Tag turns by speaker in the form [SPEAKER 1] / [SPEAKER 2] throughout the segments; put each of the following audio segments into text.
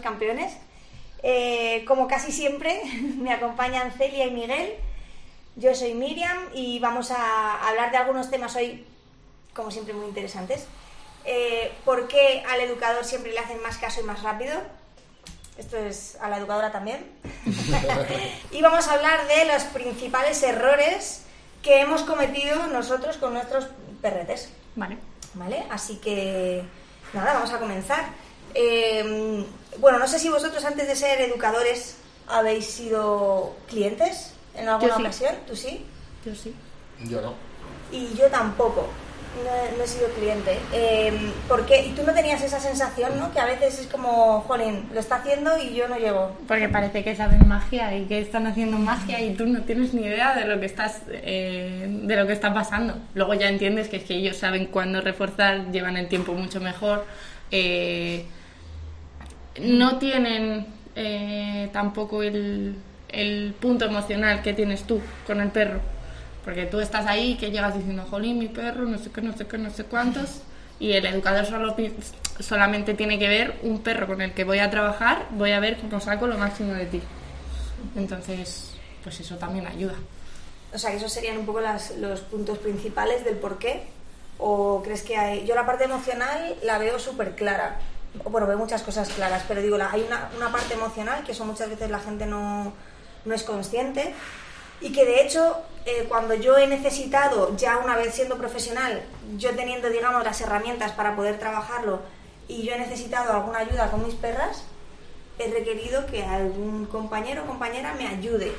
[SPEAKER 1] campeones. Eh, como casi siempre, me acompañan Celia y Miguel. Yo soy Miriam y vamos a hablar de algunos temas hoy, como siempre, muy interesantes. Eh, ¿Por qué al educador siempre le hacen más caso y más rápido? Esto es a la educadora también. y vamos a hablar de los principales errores que hemos cometido nosotros con nuestros perretes.
[SPEAKER 2] Vale.
[SPEAKER 1] ¿Vale? Así que, nada, vamos a comenzar. Eh, bueno, no sé si vosotros antes de ser educadores habéis sido clientes en alguna
[SPEAKER 2] Yo sí.
[SPEAKER 1] ocasión. ¿Tú sí?
[SPEAKER 2] Yo sí.
[SPEAKER 3] Yo no.
[SPEAKER 1] Y yo tampoco. No, no he sido cliente. Eh, porque, y tú no tenías esa sensación, ¿no? Que a veces es como, jolín, lo está haciendo y yo no llego.
[SPEAKER 2] Porque parece que saben magia y que están haciendo magia y tú no tienes ni idea de lo que estás eh, de lo que está pasando. Luego ya entiendes que es que ellos saben cuándo reforzar, llevan el tiempo mucho mejor. eh, no tienen eh, tampoco el, punto emocional que tienes tú con el perro. Porque tú estás ahí que llegas diciendo, jolín, mi perro, no sé qué, no sé qué, no sé cuántos. Y el educador solamente tiene que ver un perro con el que voy a trabajar, voy a ver cómo saco lo máximo de ti. Entonces, pues eso también ayuda.
[SPEAKER 1] O sea, que esos serían un poco los puntos principales del por qué. ¿O crees que hay.? Yo la parte emocional la veo súper clara. Bueno, veo muchas cosas claras, pero digo, hay una, una parte emocional que eso muchas veces la gente no, no es consciente. Y que de hecho, eh, cuando yo he necesitado, ya una vez siendo profesional, yo teniendo, digamos, las herramientas para poder trabajarlo, y yo he necesitado alguna ayuda con mis perras, he requerido que algún compañero o compañera me ayude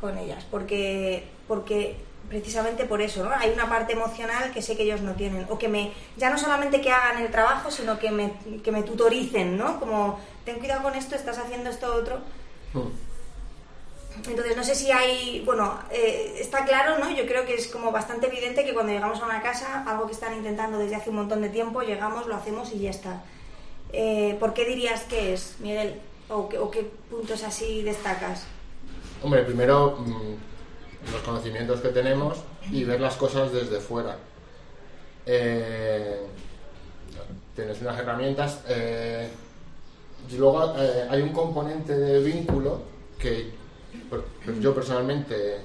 [SPEAKER 1] con ellas, porque, porque precisamente por eso, ¿no? Hay una parte emocional que sé que ellos no tienen, o que me, ya no solamente que hagan el trabajo, sino que me, que me tutoricen, ¿no? Como, ten cuidado con esto, estás haciendo esto otro.
[SPEAKER 3] Mm.
[SPEAKER 1] Entonces, no sé si hay, bueno, eh, está claro, ¿no? Yo creo que es como bastante evidente que cuando llegamos a una casa, algo que están intentando desde hace un montón de tiempo, llegamos, lo hacemos y ya está. Eh, ¿Por qué dirías que es, Miguel? ¿O, qué- o qué puntos así destacas?
[SPEAKER 3] Hombre, primero mm, los conocimientos que tenemos y ver las cosas desde fuera. Eh, tienes unas herramientas. eh, y luego eh, hay un componente de vínculo que pues yo personalmente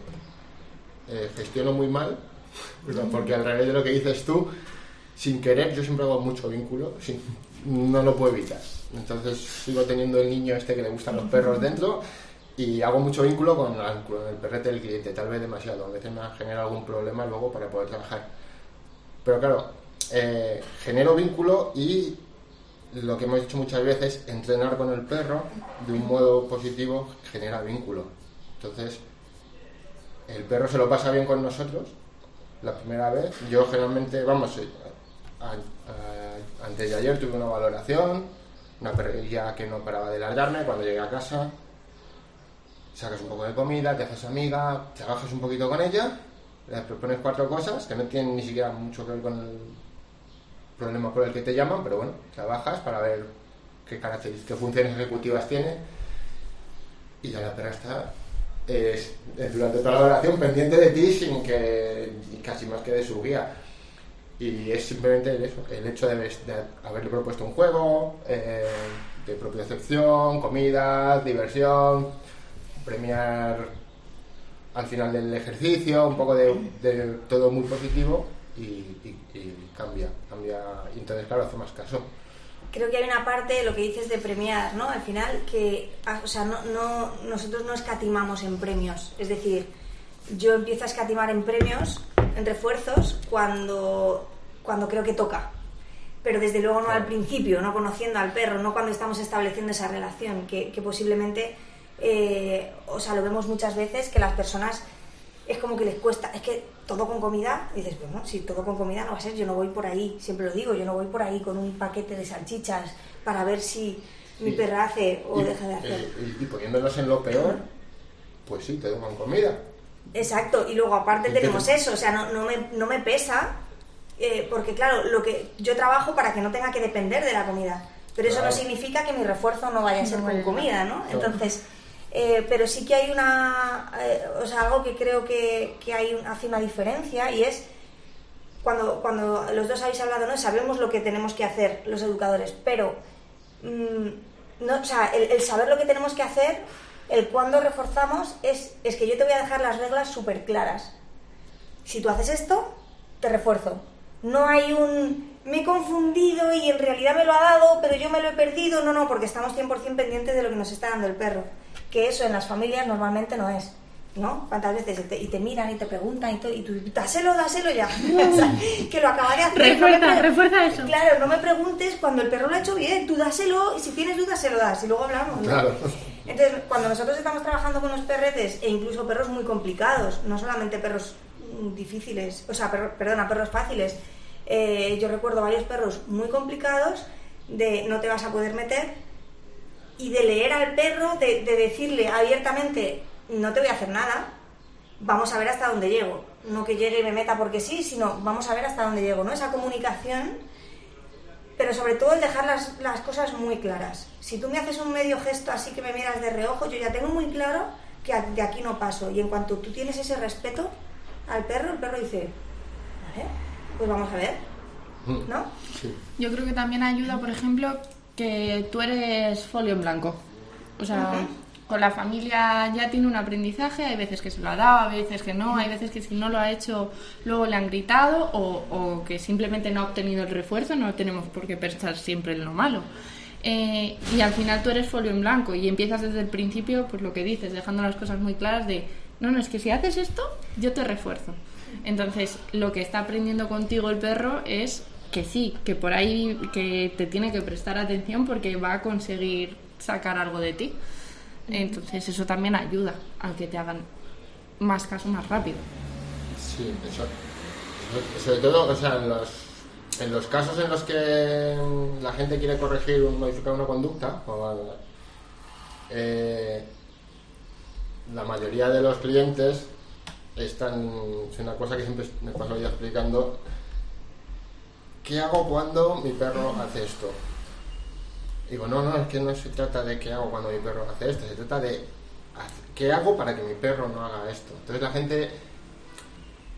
[SPEAKER 3] eh, gestiono muy mal, porque al revés de lo que dices tú, sin querer, yo siempre hago mucho vínculo, no lo puedo evitar. Entonces sigo teniendo el niño este que le gustan los perros dentro y hago mucho vínculo con, con el perrete del cliente, tal vez demasiado, a veces me genera algún problema luego para poder trabajar. Pero claro, eh, genero vínculo y lo que hemos dicho muchas veces, entrenar con el perro de un modo positivo genera vínculo. Entonces, el perro se lo pasa bien con nosotros la primera vez. Yo generalmente, vamos, eh, a- a- antes de ayer tuve una valoración, una perrilla que no paraba de largarme cuando llegué a casa. Sacas un poco de comida, te haces amiga, trabajas un poquito con ella, le propones cuatro cosas que no tienen ni siquiera mucho que ver con el problema por el que te llaman, pero bueno, trabajas para ver qué características, qué funciones ejecutivas tiene. Y ya la perra está es, es durante toda la oración pendiente de ti sin que casi más que de su guía. Y es simplemente eso, el hecho de, de haberle propuesto un juego eh, de propiocepción, comida, diversión, premiar al final del ejercicio, un poco de, de todo muy positivo y, y- y cambia, cambia. Y entonces, claro, hace más caso.
[SPEAKER 1] Creo que hay una parte de lo que dices de premiar, ¿no? Al final, que, ah, o sea, no, no, nosotros no escatimamos en premios. Es decir, yo empiezo a escatimar en premios, en refuerzos, cuando, cuando creo que toca. Pero desde luego no al principio, no conociendo al perro, no cuando estamos estableciendo esa relación, que, que posiblemente, eh, o sea, lo vemos muchas veces, que las personas es como que les cuesta, es que todo con comida, y dices, bueno, si todo con comida no va a ser, yo no voy por ahí, siempre lo digo, yo no voy por ahí con un paquete de salchichas para ver si mi perra hace o
[SPEAKER 3] y,
[SPEAKER 1] deja de hacer.
[SPEAKER 3] eh, y- y poniéndonos en lo peor, pues sí, te doy comida.
[SPEAKER 1] Exacto, y luego aparte
[SPEAKER 3] Y
[SPEAKER 1] tenemos
[SPEAKER 3] te-
[SPEAKER 1] eso, o sea, no, no, me, no me pesa, eh, porque claro, lo que yo trabajo para que no tenga que depender de la comida, pero eso no significa que mi refuerzo no vaya a ser
[SPEAKER 2] No
[SPEAKER 1] con comida, ¿no?
[SPEAKER 3] Claro.
[SPEAKER 1] Entonces, eh, pero sí que hay una, eh, o sea, algo que creo que, que hay hace una diferencia y es cuando, cuando los dos habéis hablado, ¿no? Sabemos lo que tenemos que hacer los educadores, pero mm, no, o sea, el, el saber lo que tenemos que hacer, el cuándo reforzamos, es, es que yo te voy a dejar las reglas súper claras. Si tú haces esto, te refuerzo. No hay un me he confundido y en realidad me lo ha dado, pero yo me lo he perdido. No, no, porque estamos 100% pendientes de lo que nos está dando el perro. Que eso en las familias normalmente no es. ¿No? ¿Cuántas veces? Y te, y te miran y te preguntan y, todo, y tú, dáselo, dáselo ya. O sea, que lo acabaré haciendo.
[SPEAKER 2] Refuerza,
[SPEAKER 1] No me pre-
[SPEAKER 2] refuerza eso.
[SPEAKER 1] Claro, no me preguntes cuando el perro lo ha hecho bien, tú dáselo y si tienes dudas se lo das y luego hablamos. ¿no?
[SPEAKER 3] Claro.
[SPEAKER 1] Entonces, cuando nosotros estamos trabajando con los perretes e incluso perros muy complicados, no solamente perros mm, difíciles, o sea, perro- perdona, perros fáciles, eh, yo recuerdo varios perros muy complicados de no te vas a poder meter y de leer al perro, de, de decirle abiertamente, no te voy a hacer nada, vamos a ver hasta dónde llego. No que llegue y me meta porque sí, sino vamos a ver hasta dónde llego, ¿no? Esa comunicación, pero sobre todo el dejar las, las cosas muy claras. Si tú me haces un medio gesto así que me miras de reojo, yo ya tengo muy claro que de aquí no paso. Y en cuanto tú tienes ese respeto al perro, el perro dice, vale, pues vamos a ver, ¿no?
[SPEAKER 3] Sí.
[SPEAKER 2] Yo creo que también ayuda, por ejemplo, que tú eres folio en blanco. O sea, con la familia ya tiene un aprendizaje, hay veces que se lo ha dado, hay veces que no, hay veces que si no lo ha hecho luego le han gritado o, o que simplemente no ha obtenido el refuerzo, no tenemos por qué pensar siempre en lo malo. Eh, y al final tú eres folio en blanco y empiezas desde el principio, pues lo que dices, dejando las cosas muy claras de, no, no, es que si haces esto, yo te refuerzo. Entonces, lo que está aprendiendo contigo el perro es que sí, que por ahí que te tiene que prestar atención porque va a conseguir sacar algo de ti. Entonces, eso también ayuda a que te hagan más caso más rápido.
[SPEAKER 3] Sí, eso. Sobre- todo, o sea, en los, en los casos en los que la gente quiere corregir o modificar una conducta, o, eh, la mayoría de los clientes están. Es una cosa que siempre me paso ya explicando. ¿Qué hago cuando mi perro hace esto? Digo, no, no, es que no se trata de qué hago cuando mi perro hace esto, se trata de qué hago para que mi perro no haga esto. Entonces la gente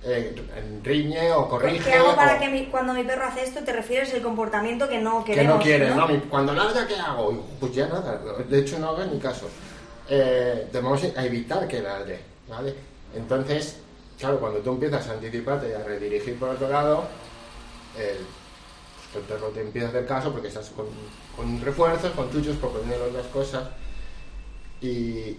[SPEAKER 3] eh, riñe o corrige.
[SPEAKER 1] ¿Qué hago para
[SPEAKER 3] o-
[SPEAKER 1] que mi- cuando mi perro hace esto te refieres el comportamiento que no
[SPEAKER 3] que
[SPEAKER 1] queremos?
[SPEAKER 3] no quiere, ¿no? Mi- Cuando ladra, ¿qué hago? Pues ya nada, de hecho no hagas ni caso. Eh, debemos a evitar que ladre, ¿vale? Entonces, claro, cuando tú empiezas a anticiparte y a redirigir por otro lado, el, pues perro te empieza a hacer caso porque estás con, con refuerzos, con tuyos, por poner las cosas. Y,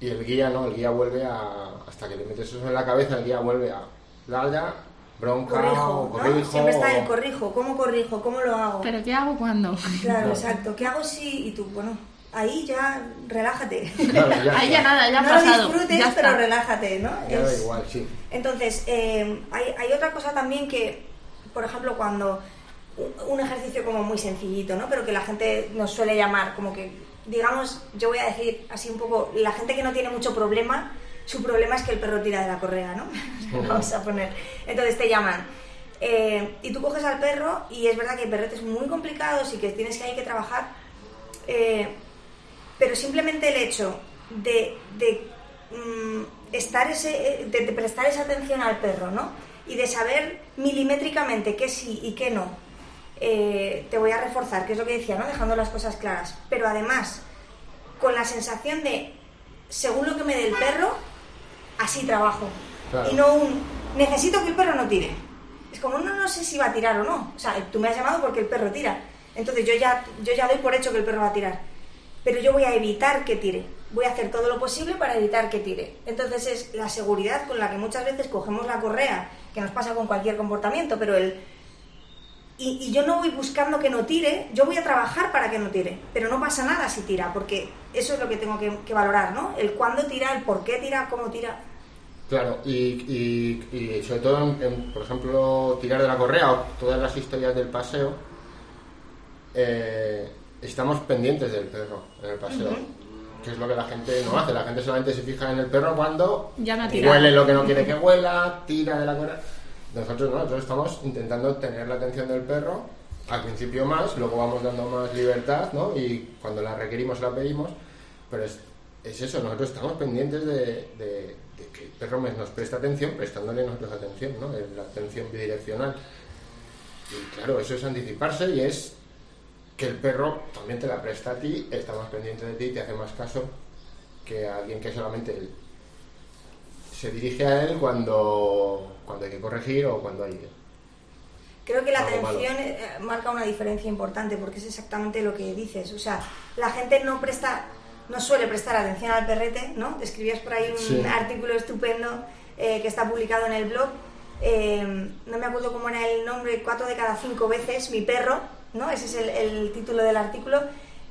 [SPEAKER 3] y el guía no, el guía vuelve a. Hasta que le metes eso en la cabeza, el guía vuelve a. Ladra, bronca,
[SPEAKER 1] Corrijo,
[SPEAKER 3] o
[SPEAKER 1] ¿no?
[SPEAKER 3] corrijo.
[SPEAKER 1] Siempre está el corrijo, ¿cómo corrijo? ¿Cómo lo hago?
[SPEAKER 2] Pero ¿qué hago cuando?
[SPEAKER 1] Claro,
[SPEAKER 3] No.
[SPEAKER 1] exacto. ¿Qué hago si...? Y tú, bueno, ahí ya relájate.
[SPEAKER 3] Claro, ya
[SPEAKER 2] Ahí ya nada, ya ha
[SPEAKER 1] no
[SPEAKER 2] pasado.
[SPEAKER 1] lo disfrutes,
[SPEAKER 2] ya
[SPEAKER 1] pero relájate, ¿no?
[SPEAKER 3] Ya da igual, sí.
[SPEAKER 1] Entonces, eh, hay, hay otra cosa también que, por ejemplo, cuando un- ejercicio como muy sencillito, ¿no? Pero que la gente nos suele llamar, como que, digamos, yo voy a decir así un poco, la gente que no tiene mucho problema, su problema es que el perro tira de la correa, ¿no? Vamos a poner. Entonces te llaman. eh, y tú coges al perro y es verdad que hay perretes muy complicados y que tienes que hay que trabajar, eh, pero simplemente el hecho de, de, mm, estar ese, de, de prestar esa atención al perro, ¿no? Y de saber milimétricamente qué sí y qué no, eh, te voy a reforzar, que es lo que decía, ¿no? Dejando las cosas claras. Pero además, con la sensación de, según lo que me dé el perro, así trabajo.
[SPEAKER 3] Claro.
[SPEAKER 1] Y no un, necesito que el perro no tire. Es como, no, no sé si va a tirar o no. O sea, tú me has llamado porque el perro tira. Entonces yo ya, yo ya doy por hecho que el perro va a tirar. Pero yo voy a evitar que tire. Voy a hacer todo lo posible para evitar que tire. Entonces es la seguridad con la que muchas veces cogemos la correa, que nos pasa con cualquier comportamiento, pero el... Y, y yo no voy buscando que no tire, yo voy a trabajar para que no tire. Pero no pasa nada si tira, porque eso es lo que tengo que, que valorar, ¿no? El cuándo tira, el por qué tira, cómo tira.
[SPEAKER 3] Claro, y, y- y sobre todo, en, en, por ejemplo, tirar de la correa o todas las historias del paseo, eh, estamos pendientes del perro en el paseo, que es lo que la gente no hace. La gente solamente se fija en el perro cuando
[SPEAKER 2] Ya no
[SPEAKER 3] huele lo que no quiere que huela, tira de la correa. Nosotros no, nosotros estamos intentando tener la atención del perro, al principio más, luego vamos dando más libertad, ¿no? Y cuando la requerimos la pedimos, pero es, es eso, nosotros estamos pendientes de, de- de que el perro nos preste atención, prestándole nosotros atención, ¿no? La atención bidireccional. Y claro, eso es anticiparse y es que el perro también te la presta a ti, está más pendiente de ti, te hace más caso que alguien que solamente él se dirige a él cuando, cuando hay que corregir o cuando hay...
[SPEAKER 1] Creo que la
[SPEAKER 3] malo.
[SPEAKER 1] atención eh, marca una diferencia importante porque es exactamente lo que dices. O sea, la gente no presta, no suele prestar atención al perrete, ¿no? Escribías por ahí un
[SPEAKER 3] Sí.
[SPEAKER 1] artículo estupendo eh, que está publicado en el blog. eh, no me acuerdo cómo era el nombre, cuatro de cada cinco veces, mi perro, ¿no? Ese es el, el título del artículo.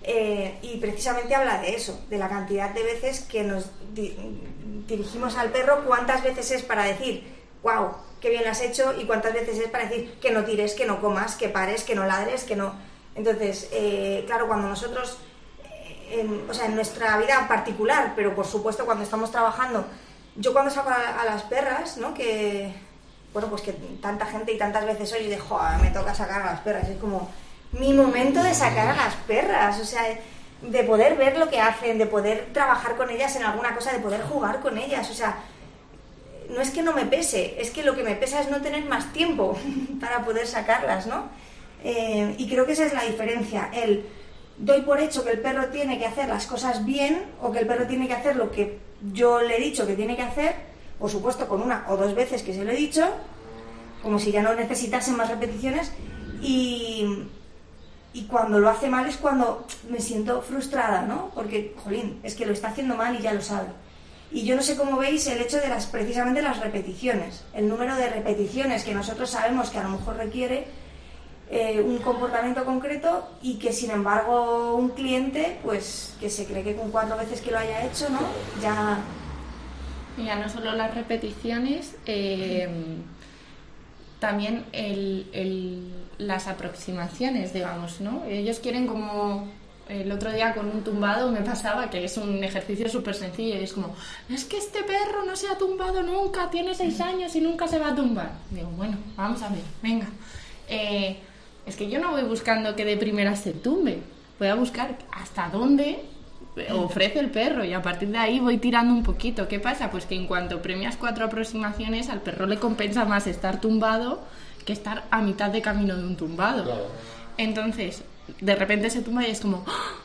[SPEAKER 1] eh, y precisamente habla de eso, de la cantidad de veces que nos di- dirigimos al perro, cuántas veces es para decir, wow, qué bien has hecho, y cuántas veces es para decir que no tires, que no comas, que pares, que no ladres, que no. Entonces, eh, claro, cuando nosotros, eh, en, o sea, en nuestra vida particular, pero por supuesto cuando estamos trabajando, yo cuando saco a, las perras, ¿no? Que, bueno, pues que tanta gente y tantas veces oye, de, "Joder, me toca sacar a las perras, es como mi momento de sacar a las perras, o sea, de poder ver lo que hacen, de poder trabajar con ellas en alguna cosa, de poder jugar con ellas, o sea, no es que no me pese, es que lo que me pesa es no tener más tiempo para poder sacarlas, ¿no? Eh, y creo que esa es la diferencia. El doy por hecho que el perro tiene que hacer las cosas bien o que el perro tiene que hacer lo que yo le he dicho que tiene que hacer, por supuesto con una o dos veces que se lo he dicho, como si ya no necesitase más repeticiones, y, y cuando lo hace mal es cuando me siento frustrada, ¿no? Porque, jolín, es que lo está haciendo mal y ya lo sabe. Y yo no sé cómo veis el hecho de las precisamente las repeticiones, el número de repeticiones que nosotros sabemos que a lo mejor requiere eh, un comportamiento concreto y que sin embargo un cliente, pues que se cree que con cuatro veces que lo haya hecho, ¿no? Ya
[SPEAKER 2] ya no solo las repeticiones, eh, también el- las aproximaciones, digamos, ¿no? Ellos quieren como... El otro día con un tumbado me pasaba que es un ejercicio súper sencillo y es como, es que este perro no se ha tumbado nunca, tiene seis años y nunca se va a tumbar. Digo, bueno, vamos a ver, venga. Eh, es que yo no voy buscando que de primera se tumbe, voy a buscar hasta dónde ofrece el perro y a partir de ahí voy tirando un poquito. ¿Qué pasa? Pues que en cuanto premias cuatro aproximaciones, al perro le compensa más estar tumbado que estar a mitad de camino de un tumbado.
[SPEAKER 3] Claro.
[SPEAKER 2] Entonces, de repente se tumba y es como, ¡Ah!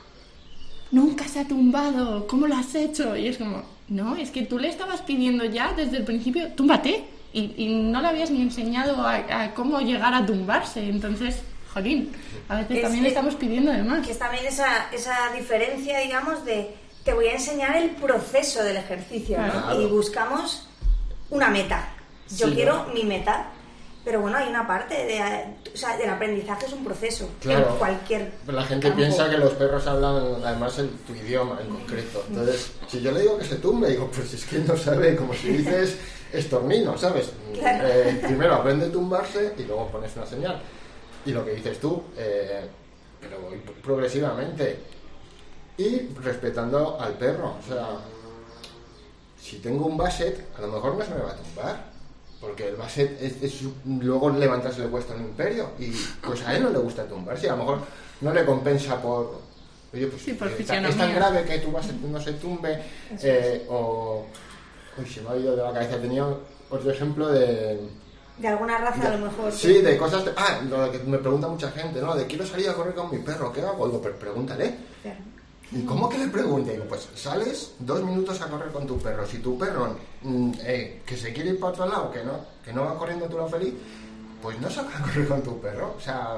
[SPEAKER 2] nunca se ha tumbado, ¿cómo lo has hecho? Y es como, no, es que tú le estabas pidiendo ya desde el principio, túmbate. Y, y no le habías ni enseñado a, a cómo llegar a tumbarse. Entonces, jolín, a veces
[SPEAKER 1] Es
[SPEAKER 2] también
[SPEAKER 1] que-
[SPEAKER 2] le estamos pidiendo de más.
[SPEAKER 1] que es también esa, esa diferencia, digamos, de te voy a enseñar el proceso del ejercicio, ¿no? Y buscamos una meta. Yo
[SPEAKER 3] Sí,
[SPEAKER 1] quiero
[SPEAKER 3] ¿no?
[SPEAKER 1] mi meta, pero bueno, hay una parte de, o sea, del aprendizaje es un proceso
[SPEAKER 3] Claro.
[SPEAKER 1] en cualquier
[SPEAKER 3] La gente
[SPEAKER 1] campo.
[SPEAKER 3] piensa que los perros hablan además el, tu idioma en concreto. Entonces, si yo le digo que se tumbe, digo, pues es que no sabe, como si dices estornino, ¿sabes?
[SPEAKER 1] Claro.
[SPEAKER 3] Eh, primero aprende a tumbarse y luego pones una señal. Y lo que dices tú, eh, pero voy progresivamente y respetando al perro. O sea, si tengo un basset, a lo mejor no se me va a tumbar. Porque el basset es, es- luego levantarse le cuesta un imperio y pues a él no le gusta tumbarse. A lo mejor no le compensa por... Oye, pues
[SPEAKER 2] Sí, por
[SPEAKER 3] eh, es tan
[SPEAKER 2] fisionomía.
[SPEAKER 3] grave que tu basset no se tumbe eh, o... Uy, se me ha ido de la cabeza. Tenía otro ejemplo de...
[SPEAKER 1] De alguna raza a lo mejor.
[SPEAKER 3] Sí, de cosas... de- ah, lo que me pregunta mucha gente, ¿no? De quiero salir a correr con mi perro, ¿qué hago? Digo, pero pregúntale. ¿Y cómo que le pregunte? Digo, pues sales dos minutos a correr con tu perro. Si tu perro mm, eh, que se quiere ir para otro lado, que no, que no va corriendo a tu lado feliz, pues no saca a correr con tu perro. O sea,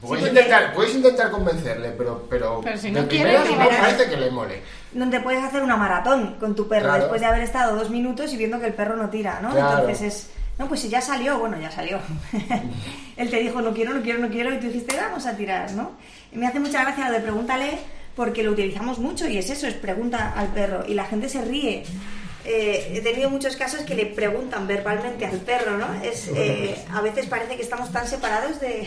[SPEAKER 3] puedes, intentar, puedes intentar convencerle, pero, pero,
[SPEAKER 2] Pero si
[SPEAKER 3] de
[SPEAKER 2] no quiere,
[SPEAKER 3] no parece que le mole.
[SPEAKER 1] Donde puedes hacer una maratón con tu perro
[SPEAKER 3] Claro.
[SPEAKER 1] después de haber estado dos minutos y viendo que el perro no tira, ¿no?
[SPEAKER 3] Claro.
[SPEAKER 1] Entonces es, no, pues si ya salió, bueno, ya salió. Él te dijo, no quiero, no quiero, no quiero, y tú dijiste, vamos a tirar, ¿no? Y me hace mucha gracia lo de pregúntale, porque lo utilizamos mucho y es eso, es pregunta al perro, y la gente se ríe. Eh, he tenido muchos casos que le preguntan verbalmente al perro, ¿no? Es, eh, a veces parece que estamos tan separados de,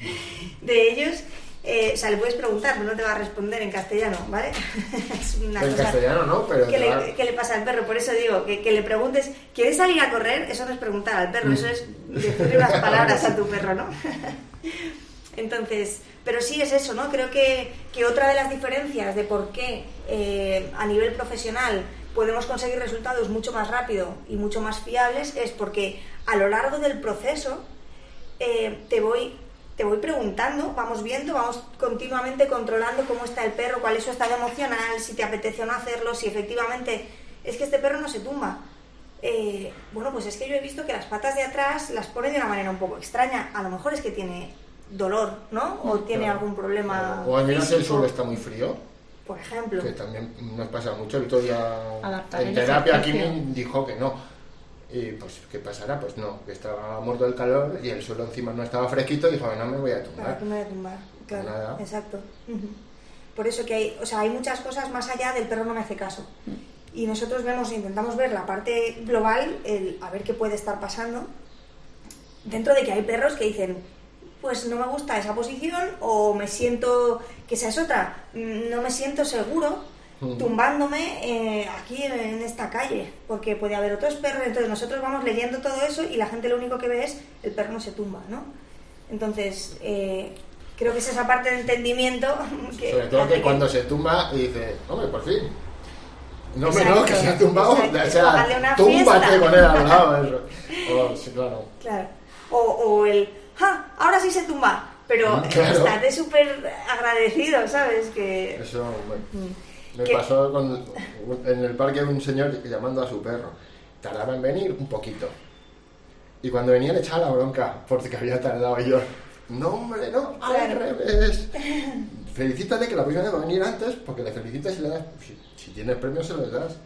[SPEAKER 1] de ellos. Eh, o sea, le puedes preguntar, pero no te va a responder en castellano, ¿vale? es una
[SPEAKER 3] En
[SPEAKER 1] cosa
[SPEAKER 3] castellano no, pero te
[SPEAKER 1] le,
[SPEAKER 3] va-
[SPEAKER 1] le pasa al perro. Por eso digo, que, que le preguntes, ¿quieres salir a correr? Eso no es preguntar al perro,
[SPEAKER 3] Mm.
[SPEAKER 1] eso es decirle unas palabras a tu perro, ¿no? Entonces, pero sí es eso, ¿no? Creo que, que otra de las diferencias de por qué eh, a nivel profesional podemos conseguir resultados mucho más rápido y mucho más fiables es porque a lo largo del proceso eh, te voy te voy preguntando, vamos viendo, vamos continuamente controlando cómo está el perro, cuál es su estado emocional, si te apetece o no hacerlo, si efectivamente es que este perro no se tumba. Eh, bueno, pues es que yo he visto que las patas de atrás las pone de una manera un poco extraña. A lo mejor es que tiene dolor, ¿no? O tiene
[SPEAKER 3] Claro.
[SPEAKER 1] algún problema.
[SPEAKER 3] O al menos el suelo está muy frío,
[SPEAKER 1] Por ejemplo.
[SPEAKER 3] que también nos pasa mucho. El otro día
[SPEAKER 2] Adaptar
[SPEAKER 3] en
[SPEAKER 2] el
[SPEAKER 3] terapia aquí dijo que no. Y pues, ¿qué pasará? Pues no, que estaba muerto del calor y el suelo encima no estaba fresquito y dijo, no me voy a
[SPEAKER 1] Para
[SPEAKER 3] tumbar.
[SPEAKER 1] que me voy a tumbar. Claro,
[SPEAKER 3] Nada.
[SPEAKER 1] exacto. Por eso que hay, o sea, hay muchas cosas más allá del perro no me hace caso. Y nosotros vemos, intentamos ver la parte global, el a ver qué puede estar pasando. Dentro de que hay perros que dicen, pues no me gusta esa posición o me siento, que esa es otra, mm, no me siento seguro tumbándome eh, aquí en, esta calle, porque puede haber otros perros, entonces nosotros vamos leyendo todo eso y la gente lo único que ve es el perro no se tumba, ¿no? Entonces, eh, creo que es esa parte de entendimiento que...
[SPEAKER 3] Sobre todo que cuando se tumba y dice, hombre, por fin. No me no, que se ha tumbado. O sea, túmbate con él al lado. eso. Oh, sí, claro.
[SPEAKER 1] Claro. O, o el, ¡ja! Ahora sí se tumba. Pero
[SPEAKER 3] Mm, claro.
[SPEAKER 1] estás de súper agradecido, ¿sabes? Que...
[SPEAKER 3] Eso me, me
[SPEAKER 1] Mm. ¿Qué?
[SPEAKER 3] pasó con, en el parque un señor llamando a su perro. Tardaba en venir un poquito. Y cuando venía le echaba la bronca porque había tardado y yo. No, hombre, no, al
[SPEAKER 1] Claro.
[SPEAKER 3] revés. Felicítale que la próxima va a venir antes porque le felicitas y le das. Si, si tienes premios, se los das.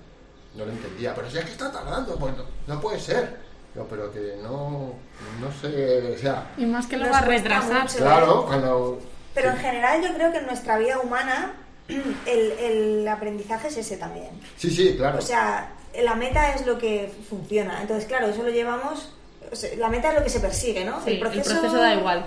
[SPEAKER 3] No lo entendía, pero si es que está tardando, pues no, no puede ser. Yo, pero que no, no sé, o sea,
[SPEAKER 2] Y más que lo va a retrasar.
[SPEAKER 1] mucho.
[SPEAKER 3] claro, cuando.
[SPEAKER 1] Pero
[SPEAKER 3] sí.
[SPEAKER 1] en general yo creo que en nuestra vida humana el, el aprendizaje es ese también.
[SPEAKER 3] Sí, sí, claro.
[SPEAKER 1] O sea, la meta es lo que funciona. Entonces, claro, eso lo llevamos... o sea, la meta es lo que se persigue, ¿no?
[SPEAKER 2] Sí, el proceso da igual.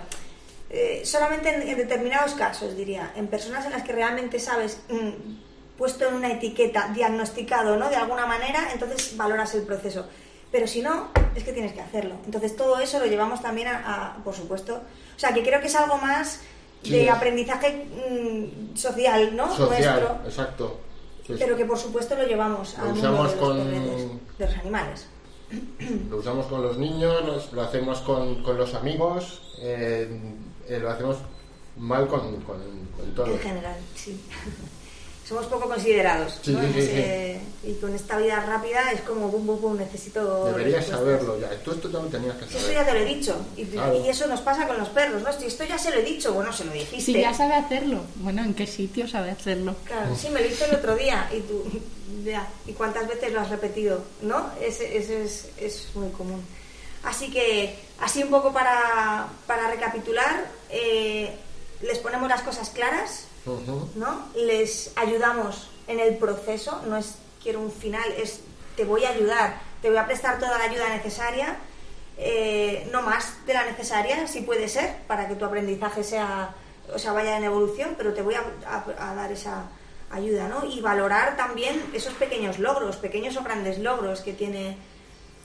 [SPEAKER 1] Eh, solamente en, en determinados casos, diría, en personas en las que realmente sabes, mm, puesto en una etiqueta, diagnosticado, ¿no? De alguna manera, entonces valoras el proceso. Pero si no, es que tienes que hacerlo. Entonces todo eso lo llevamos también a, a- por supuesto, o sea, que creo que es algo más
[SPEAKER 3] Sí,
[SPEAKER 1] de
[SPEAKER 3] es-
[SPEAKER 1] aprendizaje mm, social, ¿no?
[SPEAKER 3] Social,
[SPEAKER 1] Nuestro,
[SPEAKER 3] exacto. Sí,
[SPEAKER 1] pero que por supuesto lo llevamos
[SPEAKER 3] Lo
[SPEAKER 1] mundo
[SPEAKER 3] usamos
[SPEAKER 1] de los
[SPEAKER 3] con-
[SPEAKER 1] perretes, de los animales.
[SPEAKER 3] Lo usamos con los niños, lo hacemos con, con los amigos, eh, eh, lo hacemos mal con, con, con todo.
[SPEAKER 1] En general, sí. Somos poco considerados.
[SPEAKER 3] Sí,
[SPEAKER 1] ¿no?
[SPEAKER 3] sí,
[SPEAKER 1] En
[SPEAKER 3] sí,
[SPEAKER 1] ese- Y con esta vida rápida es como bum, bum, bum, necesito.
[SPEAKER 3] Deberías saberlo ya. Tú esto ya lo tenías que saber.
[SPEAKER 1] ya te lo he dicho. Y,
[SPEAKER 3] Claro.
[SPEAKER 1] y eso nos pasa con los perros, ¿no? Si esto ya se lo he dicho, bueno, se lo dijiste.
[SPEAKER 2] Si ya sabe hacerlo. Bueno, ¿en qué sitio sabe hacerlo?
[SPEAKER 1] Claro, sí, me lo hizo el otro día. Y tú, ya. ¿Y cuántas veces lo has repetido? ¿No? Ese, ese es, es muy común. Así que, así un poco para, para recapitular, eh, les ponemos las cosas claras, ¿no? Les ayudamos en el proceso, no es quiero un final, es te voy a ayudar, te voy a prestar toda la ayuda necesaria, eh, no más de la necesaria, si puede ser, para que tu aprendizaje sea, o sea, vaya en evolución, pero te voy a, a- a dar esa ayuda, ¿no? Y valorar también esos pequeños logros, pequeños o grandes logros que tiene.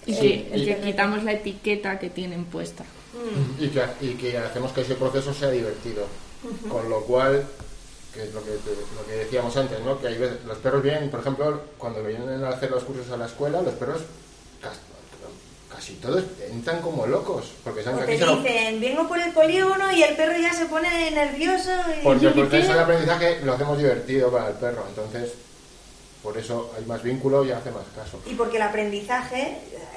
[SPEAKER 2] Y
[SPEAKER 3] Sí,
[SPEAKER 2] que quitamos la etiqueta que tienen puesta.
[SPEAKER 1] Mm,
[SPEAKER 3] Y, que, y que hacemos que ese proceso sea divertido. Con lo cual, que es lo que, lo que decíamos antes, ¿no? Que hay veces, los perros vienen, por ejemplo, cuando vienen a hacer los cursos a la escuela, los perros casi, todos entran como locos. Porque saben
[SPEAKER 1] O
[SPEAKER 3] que
[SPEAKER 1] te
[SPEAKER 3] aquí se lo,
[SPEAKER 1] dicen, vengo por el polígono y el perro ya se pone nervioso. Y...
[SPEAKER 3] Porque el proceso de aprendizaje lo hacemos divertido para el perro, entonces por eso hay más vínculo y hace más caso.
[SPEAKER 1] Y porque el aprendizaje,